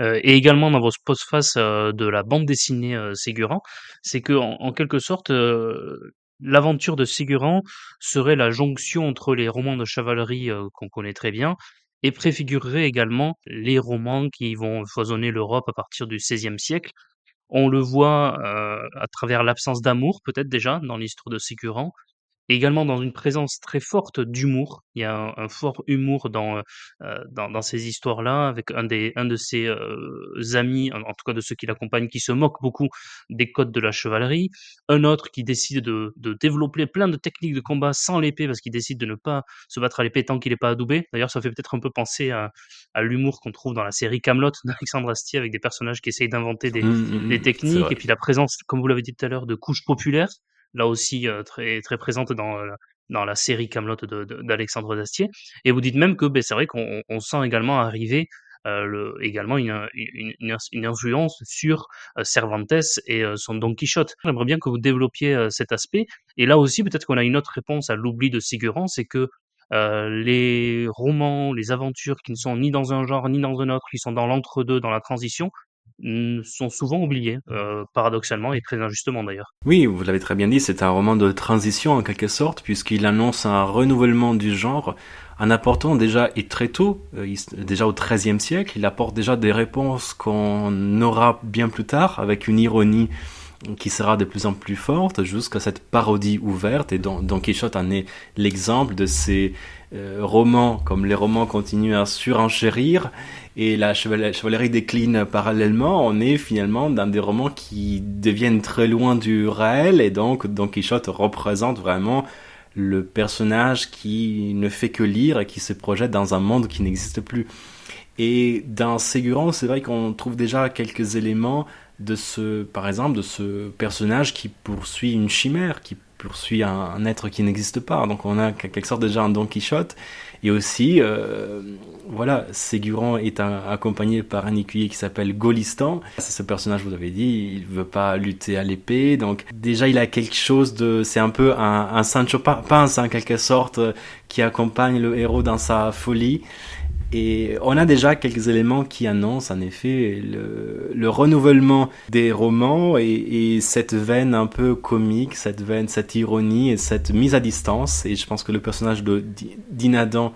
euh, et également dans votre postface euh, de la bande dessinée Ségurant, c'est que en, quelque sorte l'aventure de Ségurant serait la jonction entre les romans de chevalerie qu'on connaît très bien et préfigurerait également les romans qui vont foisonner l'Europe à partir du XVIe siècle. On le voit à travers l'absence d'amour peut-être déjà dans l'histoire de Ségurant, également dans une présence très forte d'humour. Il y a un, fort humour dans, euh, dans, dans ces histoires-là, avec un, des, un de ses euh, amis, en, tout cas de ceux qui l'accompagnent, qui se moque beaucoup des codes de la chevalerie. Un autre qui décide de, de développer plein de techniques de combat sans l'épée, parce qu'il décide de ne pas se battre à l'épée tant qu'il n'est pas adoubé. D'ailleurs, ça fait peut-être un peu penser à, à l'humour qu'on trouve dans la série Camelot d'Alexandre Astier, avec des personnages qui essayent d'inventer des, mmh, mmh, des mmh. techniques, et puis la présence, comme vous l'avez dit tout à l'heure, de couches populaires là aussi très très présente dans dans la série Camelot d'Alexandre Dastier. Et vous dites même que ben, c'est vrai qu'on on sent également arriver euh, le, également une, une, influence sur Cervantes et son Don Quichotte. J'aimerais bien que vous développiez cet aspect. Et là aussi, peut-être qu'on a une autre réponse à l'oubli de Sigurand, c'est que euh, les romans, les aventures qui ne sont ni dans un genre ni dans un autre, qui sont dans l'entre-deux, dans la transition, sont souvent oubliés, euh, paradoxalement et très injustement d'ailleurs. Oui, vous l'avez très bien dit, c'est un roman de transition en quelque sorte, puisqu'il annonce un renouvellement du genre en apportant déjà, et très tôt, euh, déjà au XIIIe siècle, il apporte déjà des réponses qu'on aura bien plus tard, avec une ironie qui sera de plus en plus forte jusqu'à cette parodie ouverte. Et Don, Don Quichotte en est l'exemple de ces euh, romans, comme les romans continuent à surenchérir et la chevalerie décline parallèlement, on est finalement dans des romans qui deviennent très loin du réel et donc Don Quichotte représente vraiment le personnage qui ne fait que lire et qui se projette dans un monde qui n'existe plus. Et dans Ségurant, c'est vrai qu'on trouve déjà quelques éléments de ce, par exemple, de ce personnage qui poursuit une chimère, qui poursuit un, être qui n'existe pas. Donc on a quelque sorte déjà un Don Quichotte. Et aussi, euh, voilà, Ségurant est accompagné par un écuyer qui s'appelle Golistan. C'est ce personnage, vous avez dit, il veut pas lutter à l'épée. Donc déjà, il a quelque chose de... C'est un peu un, Sancho Panza en quelque sorte, qui accompagne le héros dans sa folie. Et on a déjà quelques éléments qui annoncent en effet le, le renouvellement des romans et, et, cette veine un peu comique, cette veine, cette ironie et cette mise à distance. Et je pense que le personnage de Dinadan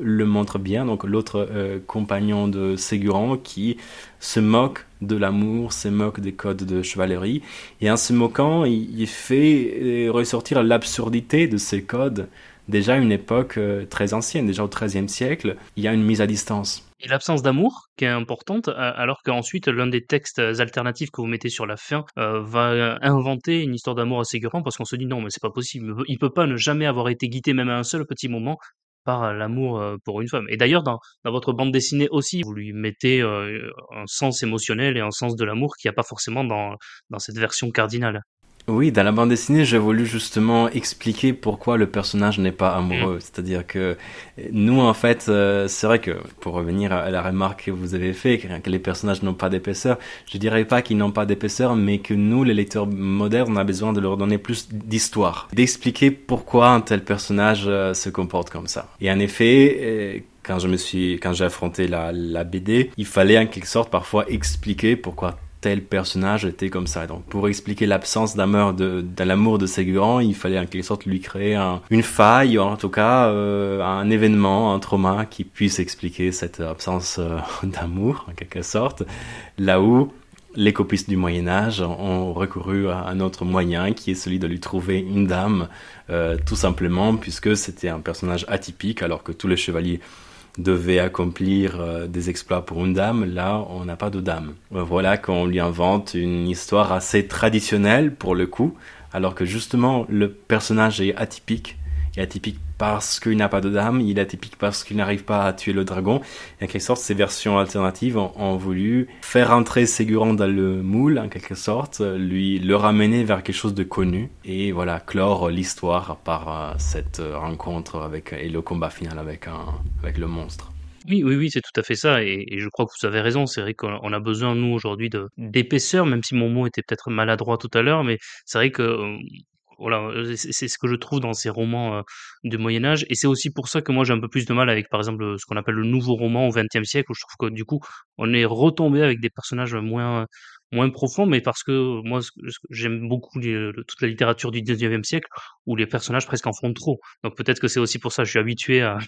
le montre bien, donc l'autre euh, compagnon de Ségurant qui se moque de l'amour, se moque des codes de chevalerie. Et en se moquant, il, il fait euh, ressortir l'absurdité de ces codes déjà une époque euh, très ancienne, déjà au XIIIe siècle, il y a une mise à distance. Et l'absence d'amour, qui est importante, alors qu'ensuite l'un des textes alternatifs que vous mettez sur la fin euh, va inventer une histoire d'amour assez grande parce qu'on se dit non mais c'est pas possible, il peut pas ne jamais avoir été guidé même à un seul petit moment par l'amour pour une femme. Et d'ailleurs, dans, votre bande dessinée aussi, vous lui mettez un sens émotionnel et un sens de l'amour qu'il n'y a pas forcément dans cette version cardinale. Oui, dans la bande dessinée, j'ai voulu justement expliquer pourquoi le personnage n'est pas amoureux. Mm. C'est-à-dire que nous, en fait, euh, c'est vrai que, pour revenir à la remarque que vous avez fait, que les personnages n'ont pas d'épaisseur, je dirais pas qu'ils n'ont pas d'épaisseur, mais que nous, les lecteurs modernes, on a besoin de leur donner plus d'histoire, d'expliquer pourquoi un tel personnage euh, se comporte comme ça. Et en effet, euh, quand je me suis, quand j'ai affronté la, la BD, il fallait en quelque sorte parfois expliquer pourquoi tel personnage était comme ça. Donc pour expliquer l'absence d'amour de, de l'amour de Ségurant, il fallait en quelque sorte lui créer une faille, en tout cas euh, un événement, un trauma qui puisse expliquer cette absence euh, d'amour en quelque sorte. Là où les copistes du Moyen Âge ont recouru à un autre moyen qui est celui de lui trouver une dame, euh, tout simplement puisque c'était un personnage atypique alors que tous les chevaliers devait accomplir euh, des exploits pour une dame, là, on n'a pas de dame. Euh, voilà qu'on lui invente une histoire assez traditionnelle pour le coup, alors que justement le personnage est atypique il est atypique parce qu'il n'a pas de dame, il est atypique parce qu'il n'arrive pas à tuer le dragon. Et en quelque sorte, ces versions alternatives ont, voulu faire entrer Ségurant dans le moule, en quelque sorte, lui le ramener vers quelque chose de connu, et voilà, clore l'histoire par euh, cette rencontre avec, et le combat final avec, un, avec le monstre. Oui, oui, oui, c'est tout à fait ça, et, je crois que vous avez raison. C'est vrai qu'on a besoin, nous, aujourd'hui, d'épaisseur, même si mon mot était peut-être maladroit tout à l'heure, mais c'est vrai que euh, voilà, c'est ce que je trouve dans ces romans du Moyen Âge, et c'est aussi pour ça que moi j'ai un peu plus de mal avec, par exemple, ce qu'on appelle le nouveau roman au XXe siècle, où je trouve que du coup, on est retombé avec des personnages moins moins profonds, mais parce que moi j'aime beaucoup toute la littérature du XIXe siècle, où les personnages presque en font trop. Donc peut-être que c'est aussi pour ça que je suis habitué à,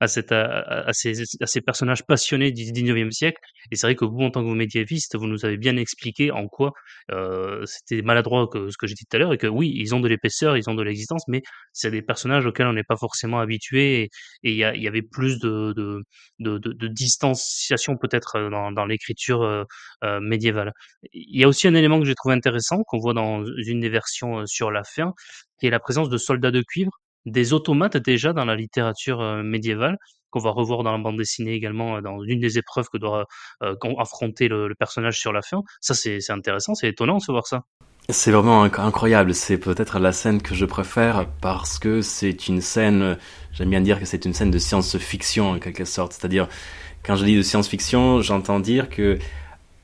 à, cette, à, à, ces, à ces personnages passionnés du 19e siècle. Et c'est vrai que vous, en tant que médiéviste, vous nous avez bien expliqué en quoi euh, c'était maladroit que ce que j'ai dit tout à l'heure, et que oui, ils ont de l'épaisseur, ils ont de l'existence, mais c'est des personnages auxquels on n'est pas forcément habitué, et il y, y, avait plus de, de, de, de, distanciation peut-être dans, dans l'écriture euh, euh, médiévale. Il y a aussi un élément que j'ai trouvé intéressant, qu'on voit dans une des versions euh, sur la fin, qui est la présence de soldats de cuivre des automates déjà dans la littérature euh, médiévale, qu'on va revoir dans la bande dessinée également, euh, dans une des épreuves que doit euh, affronter le, personnage sur la fin. Ça, c'est intéressant, c'est étonnant de voir ça. C'est vraiment incroyable. C'est peut-être la scène que je préfère parce que c'est une scène, j'aime bien dire que c'est une scène de science-fiction en quelque sorte. C'est-à-dire, quand je dis de science-fiction, j'entends dire que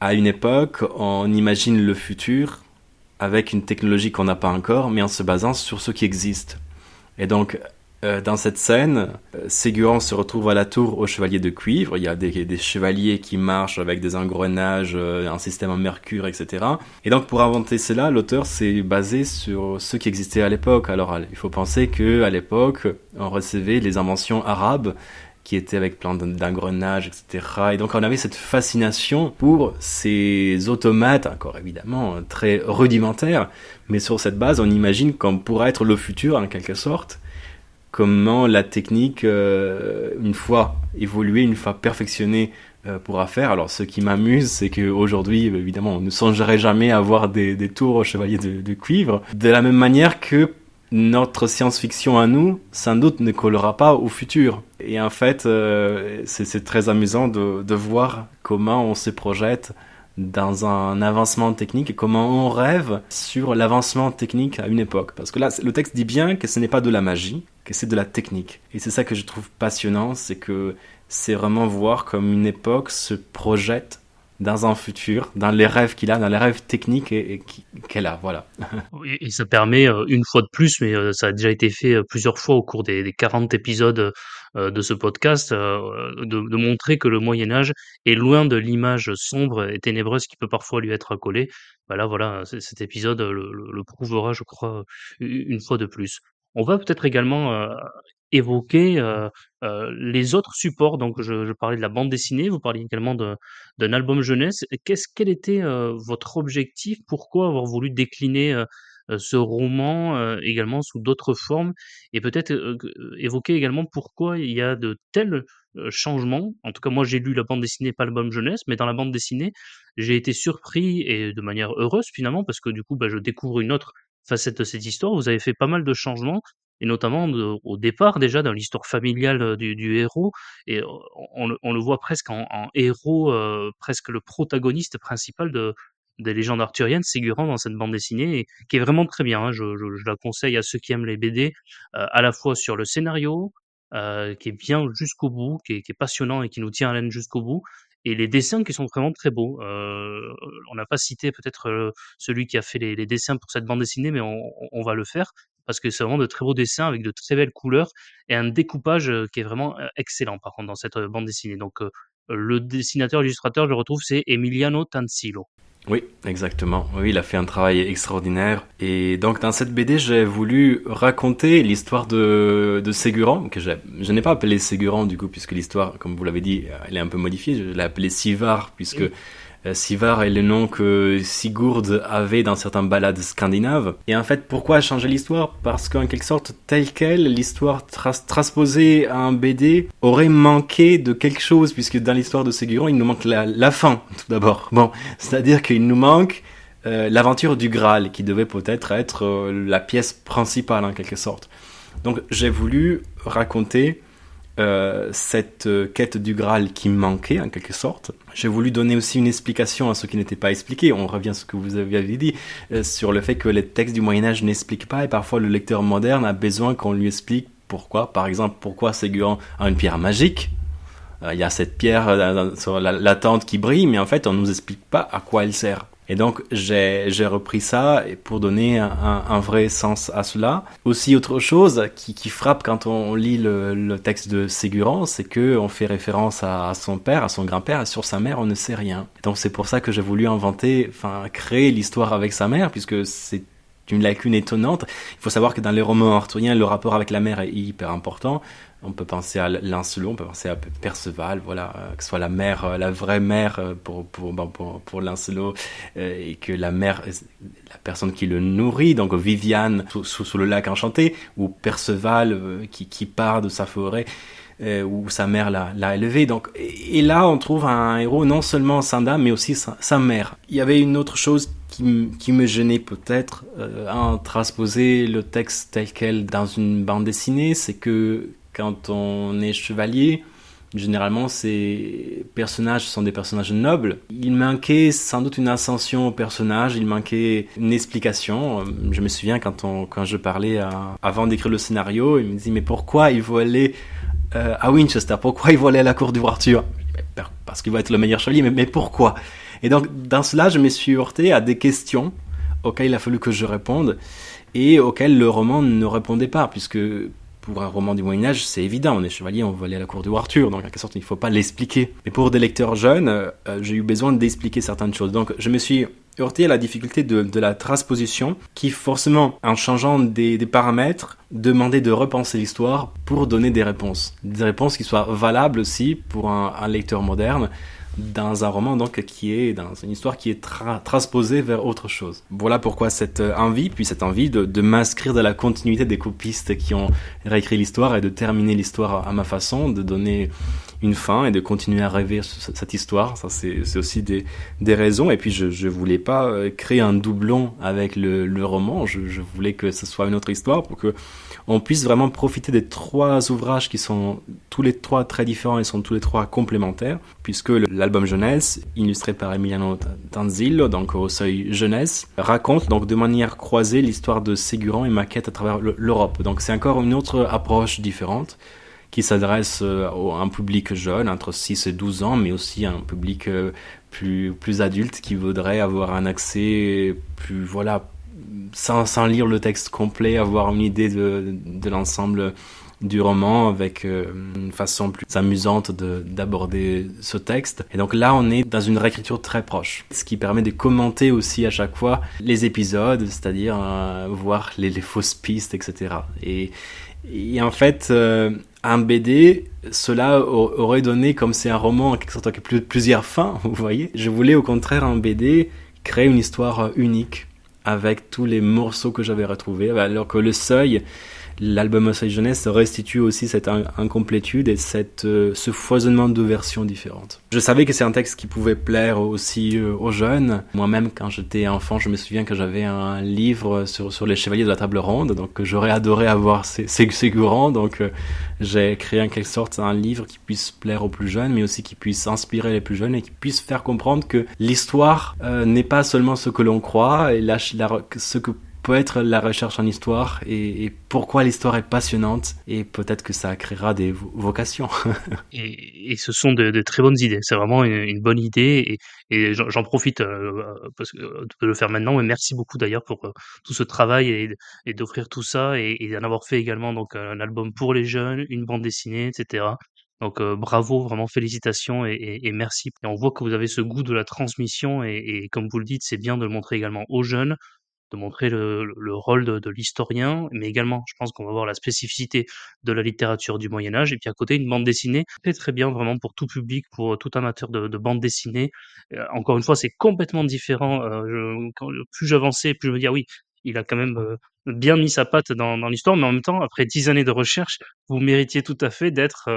à une époque, on imagine le futur avec une technologie qu'on n'a pas encore, mais en se basant sur ce qui existe. Et donc, euh, dans cette scène, euh, Ségurant se retrouve à la tour au chevalier de cuivre. Il y a des, des chevaliers qui marchent avec des engrenages, euh, un système en mercure, etc. Et donc pour inventer cela, l'auteur s'est basé sur ce qui existait à l'époque. Alors il faut penser que à l'époque, on recevait les inventions arabes qui étaient avec plein d'engrenages, etc. Et donc on avait cette fascination pour ces automates, encore évidemment très rudimentaires, mais sur cette base, on imagine comme pourrait être le futur en quelque sorte comment la technique, euh, une fois évoluée, une fois perfectionnée, euh, pourra faire. Alors, ce qui m'amuse, c'est qu'aujourd'hui, évidemment, on ne songerait jamais à avoir des, tours chevaliers de, de, cuivre. De la même manière que notre science-fiction à nous, sans doute, ne collera pas au futur. Et en fait, euh, c'est très amusant de, de voir comment on se projette dans un avancement technique et comment on rêve sur l'avancement technique à une époque. Parce que là, le texte dit bien que ce n'est pas de la magie, que c'est de la technique. Et c'est ça que je trouve passionnant, c'est que c'est vraiment voir comme une époque se projette dans un futur, dans les rêves qu'il a, dans les rêves techniques qu'elle a, voilà. Et, ça permet, euh, une fois de plus, mais euh, ça a déjà été fait euh, plusieurs fois au cours des, des 40 épisodes de ce podcast, de, montrer que le Moyen Âge est loin de l'image sombre et ténébreuse qui peut parfois lui être accolée. Bah là, voilà, cet épisode le, prouvera, je crois, une fois de plus. On va peut-être également évoquer les autres supports. Donc, je, parlais de la bande dessinée, vous parliez également d'un album jeunesse. Qu'est-ce, quel était votre objectif? Pourquoi avoir voulu décliner ce roman également sous d'autres formes? Et peut-être évoquer également pourquoi il y a de tels changements. En tout cas, moi, j'ai lu la bande dessinée, pas l'album jeunesse, mais dans la bande dessinée, j'ai été surpris et de manière heureuse finalement, parce que du coup, bah, je découvre une autre facette de cette histoire. Vous avez fait pas mal de changements et notamment au départ déjà dans l'histoire familiale du, du, héros, et on, on, le voit presque en, en héros, euh, presque le protagoniste principal de, des légendes arthuriennes, Ségurant dans cette bande dessinée, et, qui est vraiment très bien. Hein, je, je, je, la conseille à ceux qui aiment les BD, euh, à la fois sur le scénario, euh, qui est bien jusqu'au bout, qui est, qui est, passionnant et qui nous tient à laine jusqu'au bout, et les dessins qui sont vraiment très beaux. Euh, on n'a pas cité peut-être celui qui a fait les, les, dessins pour cette bande dessinée, mais on, on va le faire parce que c'est vraiment de très beaux dessins avec de très belles couleurs et un découpage qui est vraiment excellent par contre dans cette bande dessinée. Donc le dessinateur illustrateur, je retrouve, c'est Emiliano Tansilo. Oui, exactement. Oui, il a fait un travail extraordinaire. Et donc, dans cette BD, j'ai voulu raconter l'histoire de, de Ségurant, que je, n'ai pas appelé Ségurant, du coup, puisque l'histoire, comme vous l'avez dit, elle est un peu modifiée. Je l'ai appelé Sivar, puisque Sivar est le nom que Sigurd avait dans certaines ballades scandinaves. Et en fait, pourquoi changer l'histoire? Parce qu'en quelque sorte, telle qu'elle, l'histoire transposée à un BD aurait manqué de quelque chose, puisque dans l'histoire de Sigurd, il nous manque la, fin, tout d'abord. Bon, c'est-à-dire qu'il nous manque euh, l'aventure du Graal, qui devait peut-être être, euh, la pièce principale en quelque sorte. Donc j'ai voulu raconter euh, cette euh, quête du Graal qui manquait en quelque sorte. J'ai voulu donner aussi une explication à ce qui n'était pas expliqué. On revient à ce que vous avez dit euh, sur le fait que les textes du Moyen Âge n'expliquent pas et parfois le lecteur moderne a besoin qu'on lui explique pourquoi. Par exemple, pourquoi Ségurant a une pierre magique. Il y a cette pierre sur la, la tente qui brille, mais en fait on ne nous explique pas à quoi elle sert. Et donc j'ai repris ça pour donner un, vrai sens à cela. Aussi autre chose qui, qui frappe quand on lit le, le texte de Ségurant, c'est que on fait référence à, son père, à son grand-père, et sur sa mère on ne sait rien. donc c'est pour ça que j'ai voulu inventer, enfin créer l'histoire avec sa mère, puisque c'est une lacune étonnante. Il faut savoir que dans les romans arthuriens, le rapport avec la mère est hyper important. On peut penser à Lancelot, on peut penser à Perceval, voilà, euh, que ce soit la mère, euh, la vraie mère euh, pour pour pour, Lancelot, et que la mère, la personne qui le nourrit, donc Viviane sous, sous, le lac enchanté, ou Perceval qui qui part de sa forêt. où sa mère l'a élevé. Donc, et, là, on trouve un héros non seulement sans dame, mais aussi sa, mère. Il y avait une autre chose qui, qui me gênait peut-être euh, à transposer le texte tel quel dans une bande dessinée, c'est que quand on est chevalier, généralement ces personnages sont des personnages nobles. Il manquait sans doute une ascension au personnage, il manquait une explication. Je me souviens quand, on, quand je parlais avant d'écrire le scénario, il me dit mais pourquoi il veut aller euh, à Winchester? Pourquoi il veut aller à la cour du Arthur? Parce qu'il va être le meilleur chevalier, mais, mais pourquoi? Et donc dans cela, je me suis heurté à des questions auxquelles il a fallu que je réponde et auxquelles le roman ne répondait pas, puisque pour un roman du Moyen Âge, c'est évident, on est chevalier, on veut aller à la cour de Arthur, donc en quelque sorte, il ne faut pas l'expliquer. Mais pour des lecteurs jeunes, euh, j'ai eu besoin d'expliquer certaines choses. Donc je me suis heurté à la difficulté de, la transposition, qui forcément, en changeant des, paramètres, demandait de repenser l'histoire pour donner des réponses. Des réponses qui soient valables aussi pour un lecteur moderne dans un roman donc qui est dans une histoire qui est transposée vers autre chose. Voilà pourquoi cette euh, envie, puis cette envie de, m'inscrire dans la continuité des copistes qui ont réécrit l'histoire et de terminer l'histoire à ma façon, de donner une fin et de continuer à rêver cette histoire. Ça, c'est aussi des, des raisons. Et puis, je, je voulais pas euh, créer un doublon avec le, le roman. Je voulais que ce soit une autre histoire pour que on puisse vraiment profiter des trois ouvrages qui sont tous les trois très différents et sont tous les trois complémentaires, puisque l'album jeunesse, illustré par Emiliano Tanzillo, donc au seuil jeunesse, raconte donc de manière croisée l'histoire de Ségurant et Maquette à travers l'Europe. Donc c'est encore une autre approche différente qui s'adresse euh, à un public jeune, entre 6 et 12 ans, mais aussi à un public euh, plus, plus adulte qui voudrait avoir un accès plus, voilà, sans, lire le texte complet, avoir une idée de, l'ensemble du roman avec euh, une façon plus amusante d'aborder ce texte. Et donc là, on est dans une réécriture très proche, ce qui permet de commenter aussi à chaque fois les épisodes, c'est-à-dire euh, voir les, fausses pistes, etc. Et, et en fait, euh, un BD, cela aurait donné, comme c'est un roman en quelque sorte avec plusieurs fins, vous voyez, je voulais au contraire un BD créer une histoire unique avec tous les morceaux que j'avais retrouvés, alors que le seuil, l'album Seuil Jeunesse restitue aussi cette incomplétude et cette, euh, ce foisonnement de versions différentes. Je savais que c'est un texte qui pouvait plaire aussi euh, aux jeunes. Moi-même, quand j'étais enfant, je me souviens que j'avais un livre sur, sur les chevaliers de la table ronde, donc j'aurais adoré avoir ces, ces, ces donc euh, j'ai créé en quelque sorte un livre qui puisse plaire aux plus jeunes, mais aussi qui puisse inspirer les plus jeunes et qui puisse faire comprendre que l'histoire n'est pas seulement ce que l'on croit, et la, ce que peut être la recherche en histoire et, pourquoi l'histoire est passionnante et peut-être que ça créera des vocations. et, et, ce sont de, très bonnes idées. C'est vraiment une, bonne idée et, et j'en profite euh, parce que, de le faire maintenant. Mais merci beaucoup d'ailleurs pour euh, tout ce travail et, d'offrir tout ça et, d'en avoir fait également donc un album pour les jeunes, une bande dessinée, etc. Donc euh, bravo, vraiment félicitations et, et, merci. Et on voit que vous avez ce goût de la transmission et, et, comme vous le dites, c'est bien de le montrer également aux jeunes de montrer le, le rôle de, de l'historien, mais également, je pense qu'on va voir la spécificité de la littérature du Moyen Âge, et puis à côté, une bande dessinée très très bien vraiment pour tout public, pour tout amateur de, de bande dessinée. Euh, encore une fois, c'est complètement différent. Euh, plus j'avançais, plus je me dis, ah oui, il a quand même euh, bien mis sa patte dans, dans l'histoire, mais en même temps, après dix années de recherche, vous méritiez tout à fait d'être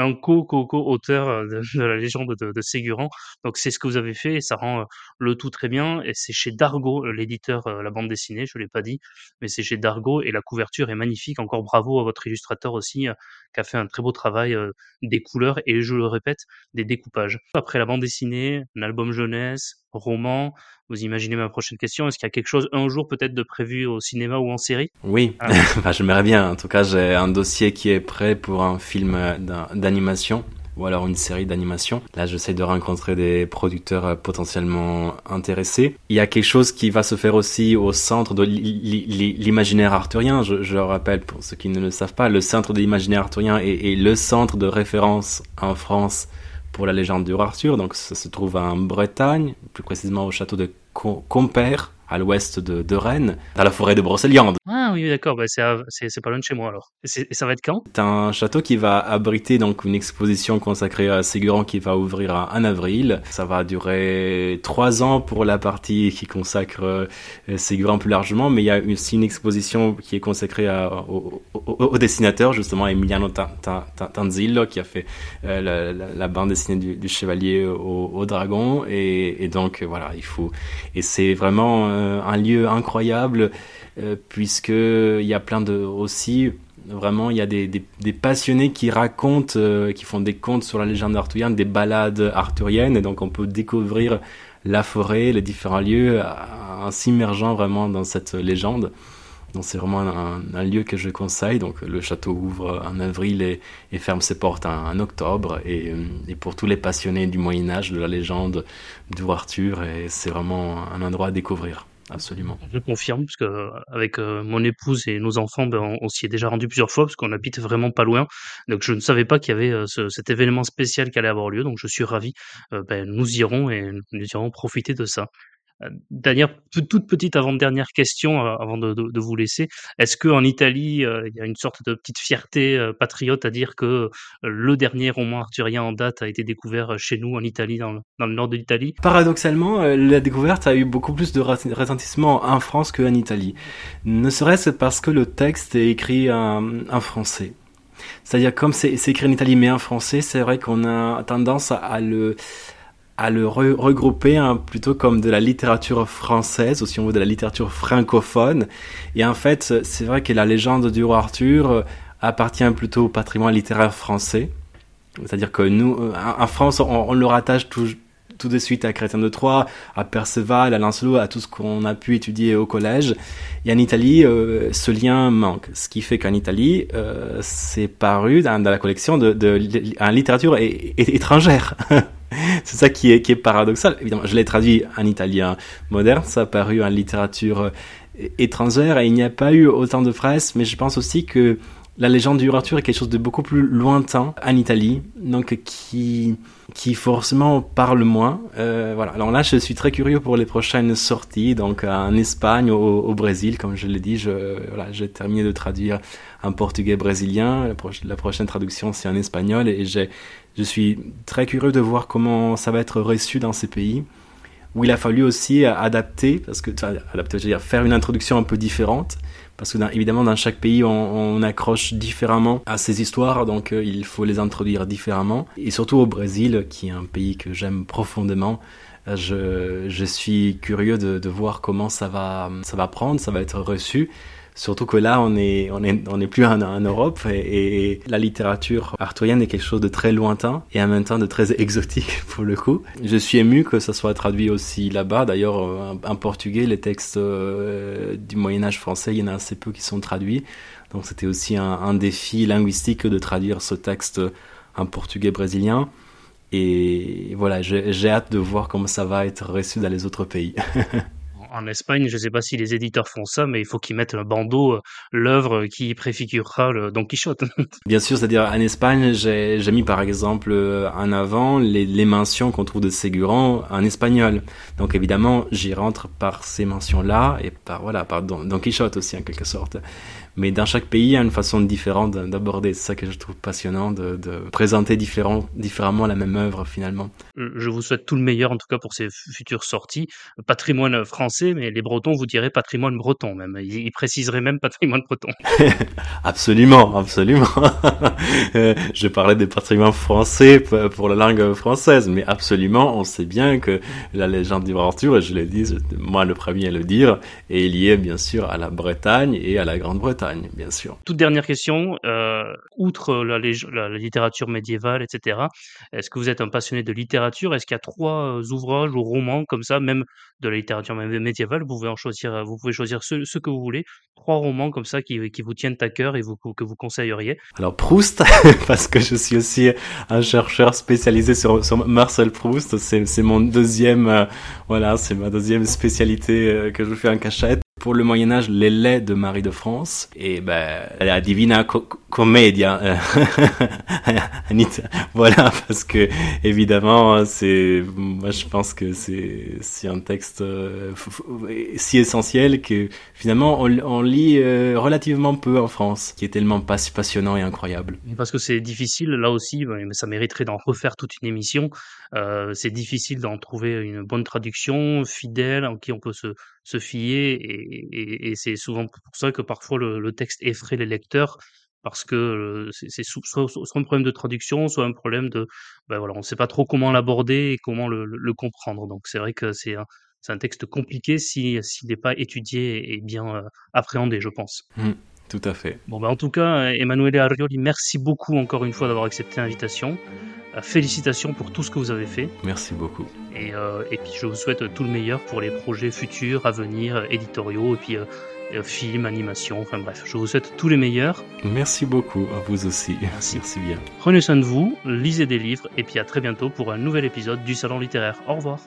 un co-co-co-auteur euh, de, la légende de, de. Donc c'est ce que vous avez fait et ça rend euh, le tout très bien. Et c'est chez Dargo, euh, l'éditeur, la bande dessinée, je l'ai pas dit, mais c'est chez Dargo et la couverture est magnifique. Encore bravo à votre illustrateur aussi, qui a fait un très beau travail des couleurs et je le répète, des découpages. Après la bande dessinée, un album jeunesse, roman, vous imaginez ma prochaine question Est-ce qu'il y a quelque chose un jour peut-être de prévu au cinéma ou en série? Oui, ah. enfin, j'aimerais bien. En tout cas, j'ai un dossier qui est prêt pour un film d'animation ou alors une série d'animation. Là, j'essaie de rencontrer des producteurs euh, potentiellement intéressés. Il y a quelque chose qui va se faire aussi au centre de l'imaginaire arthurien. Je, je rappelle, pour ceux qui ne le savent pas, le centre de l'imaginaire arthurien est, est, le centre de référence en France pour la légende du Arthur. Donc, ça se trouve en Bretagne, plus précisément au château de Compère à l'ouest de, de, Rennes, dans la forêt de Brocéliande. Ah oui, d'accord, bah c'est pas loin de chez moi alors. Et, ça va être quand? C'est un château qui va abriter donc une exposition consacrée à Ségurant qui va ouvrir en avril. Ça va durer trois ans pour la partie qui consacre euh, Ségurant plus largement, mais il y a aussi une exposition qui est consacrée à, au, au, dessinateur, justement Emiliano Tanzillo, qui a fait euh, la, la, bande dessinée du, Chevalier au, au Dragon. Et, et, donc voilà, il faut... Et c'est vraiment... Euh, un lieu incroyable euh, puisque il y a plein de aussi vraiment il y a des, passionnés qui racontent euh, qui font des contes sur la légende arthurienne des balades arthuriennes et donc on peut découvrir la forêt les différents lieux en s'immergeant vraiment dans cette légende donc c'est vraiment un, lieu que je conseille. Donc le château ouvre en avril et, et ferme ses portes en, octobre. Et, et, pour tous les passionnés du Moyen Âge, de la légende du Arthur, c'est vraiment un endroit à découvrir. Absolument. Je confirme, parce que avec mon épouse et nos enfants, ben, on, s'y est déjà rendu plusieurs fois, parce qu'on habite vraiment pas loin. Donc je ne savais pas qu'il y avait cet événement spécial qui allait avoir lieu, donc je suis ravi. ben, nous irons et nous irons profiter de ça. Euh, dernière, toute petite avant-dernière question euh, avant de, vous laisser. Est-ce qu'en Italie, euh, il y a une sorte de petite fierté patriote à dire que le dernier roman arthurien en date a été découvert chez nous en Italie, dans, le nord de l'Italie? Paradoxalement, la découverte a eu beaucoup plus de retentissement en France qu'en Italie. Ne serait-ce parce que le texte est écrit en français. C'est-à-dire comme c'est écrit en Italie mais en français, c'est vrai qu'on a tendance à le à le regrouper hein, plutôt comme de la littérature française, ou si on veut de la littérature francophone. Et en fait, c'est vrai que la légende du roi Arthur euh, appartient plutôt au patrimoine littéraire français. C'est-à-dire que nous, euh, en France, on, le rattache tout, tout de suite à Chrétien de Troyes, à Perceval, à Lancelot, à tout ce qu'on a pu étudier au collège. Et en Italie, euh, ce lien manque. Ce qui fait qu'en Italie, c'est paru dans, la collection de, en littérature étrangère. c'est ça qui est, paradoxal. Évidemment, je l'ai traduit en italien moderne, ça a paru en littérature euh, étrangère et il n'y a pas eu autant de phrases, mais je pense aussi que la légende du Arthur est quelque chose de beaucoup plus lointain en Italie, donc qui qui forcément parle moins. Euh, voilà. Alors là, je suis très curieux pour les prochaines sorties, donc en Espagne, au, au Brésil, comme je l'ai dit, je voilà, j'ai terminé de traduire en portugais brésilien. La, la prochaine traduction, c'est en espagnol, et j'ai je suis très curieux de voir comment ça va être reçu dans ces pays où il a fallu aussi adapter, parce que adapter, je veux dire faire une introduction un peu différente, parce que évidemment dans chaque pays on, accroche différemment à ces histoires, donc euh, il faut les introduire différemment. Et surtout au Brésil, qui est un pays que j'aime profondément, euh, je, suis curieux de, de, voir comment ça va, ça va prendre, ça va être reçu. Surtout que là, on est, on est, on est plus en, Europe et, la littérature arthurienne est quelque chose de très lointain et en même temps de très exotique pour le coup. Je suis ému que ça soit traduit aussi là-bas. D'ailleurs, en, portugais, les textes euh, du Moyen Âge français, il y en a assez peu qui sont traduits. Donc c'était aussi un défi linguistique de traduire ce texte en portugais brésilien. Et voilà, j'ai hâte de voir comment ça va être reçu dans les autres pays. en Espagne, je ne sais pas si les éditeurs font ça, mais il faut qu'ils mettent un bandeau, euh, l'œuvre qui préfigurera le Don Quichotte. Bien sûr, c'est-à-dire en Espagne, j'ai mis par exemple euh, en avant les, les mentions qu'on trouve de Ségurant en espagnol. Donc évidemment, j'y rentre par ces mentions-là et par voilà par Don, Don Quichotte aussi en quelque sorte. Mais dans chaque pays, il y a une façon différente d'aborder. C'est ça que je trouve passionnant, de, de présenter différent, différemment la même œuvre finalement. Je vous souhaite tout le meilleur en tout cas pour ces futures sorties. Patrimoine français, mais les Bretons vous diraient patrimoine breton même. Ils, préciseraient même patrimoine breton. absolument, absolument. Euh, je parlais des patrimoines français pour la langue française, mais absolument, on sait bien que la légende du Arthur, et je l'ai dit, moi le premier à le dire, est liée bien sûr à la Bretagne et à la Grande-Bretagne bien sûr. Toute dernière question, euh, outre la, la, littérature médiévale, etc., est-ce que vous êtes un passionné de littérature? Est-ce qu'il y a trois euh, ouvrages ou romans comme ça, même de la littérature médiévale, vous pouvez en choisir, vous pouvez choisir ce, ce que vous voulez, trois romans comme ça qui, qui vous tiennent à cœur et vous, que vous conseilleriez Alors Proust, parce que je suis aussi un chercheur spécialisé sur, sur Marcel Proust, c'est mon deuxième, euh, voilà, c'est ma deuxième spécialité euh, que je fais en cachette pour le Moyen Âge les laits de Marie de France. Et ben la Divina Commedia euh, voilà parce que évidemment c'est moi je pense que c'est c'est un texte euh, si essentiel que finalement on, lit euh, relativement peu en France qui est tellement passionnant et incroyable. Parce que c'est difficile là aussi mais ça mériterait d'en refaire toute une émission c'est difficile d'en trouver une bonne traduction fidèle en qui on peut se se fier et, et, c'est souvent pour ça que parfois le, texte effraie les lecteurs parce que c'est soit, un problème de traduction, soit un problème de, ben voilà, on ne sait pas trop comment l'aborder et comment le, le, comprendre. Donc c'est vrai que c'est un, un, texte compliqué s'il n'est pas étudié et bien appréhendé, je pense. Mmh, tout à fait. Bon, ben en tout cas, Emanuele Arioli, merci beaucoup encore une fois d'avoir accepté l'invitation. Euh, félicitations pour tout ce que vous avez fait. Merci beaucoup. Et, euh, et, puis je vous souhaite tout le meilleur pour les projets futurs, à venir, éditoriaux, et puis euh, films, animations, enfin bref, je vous souhaite tous les meilleurs. Merci beaucoup, à vous aussi. Merci. Merci bien. Prenez soin de vous, lisez des livres, et puis à très bientôt pour un nouvel épisode du Salon littéraire. Au revoir.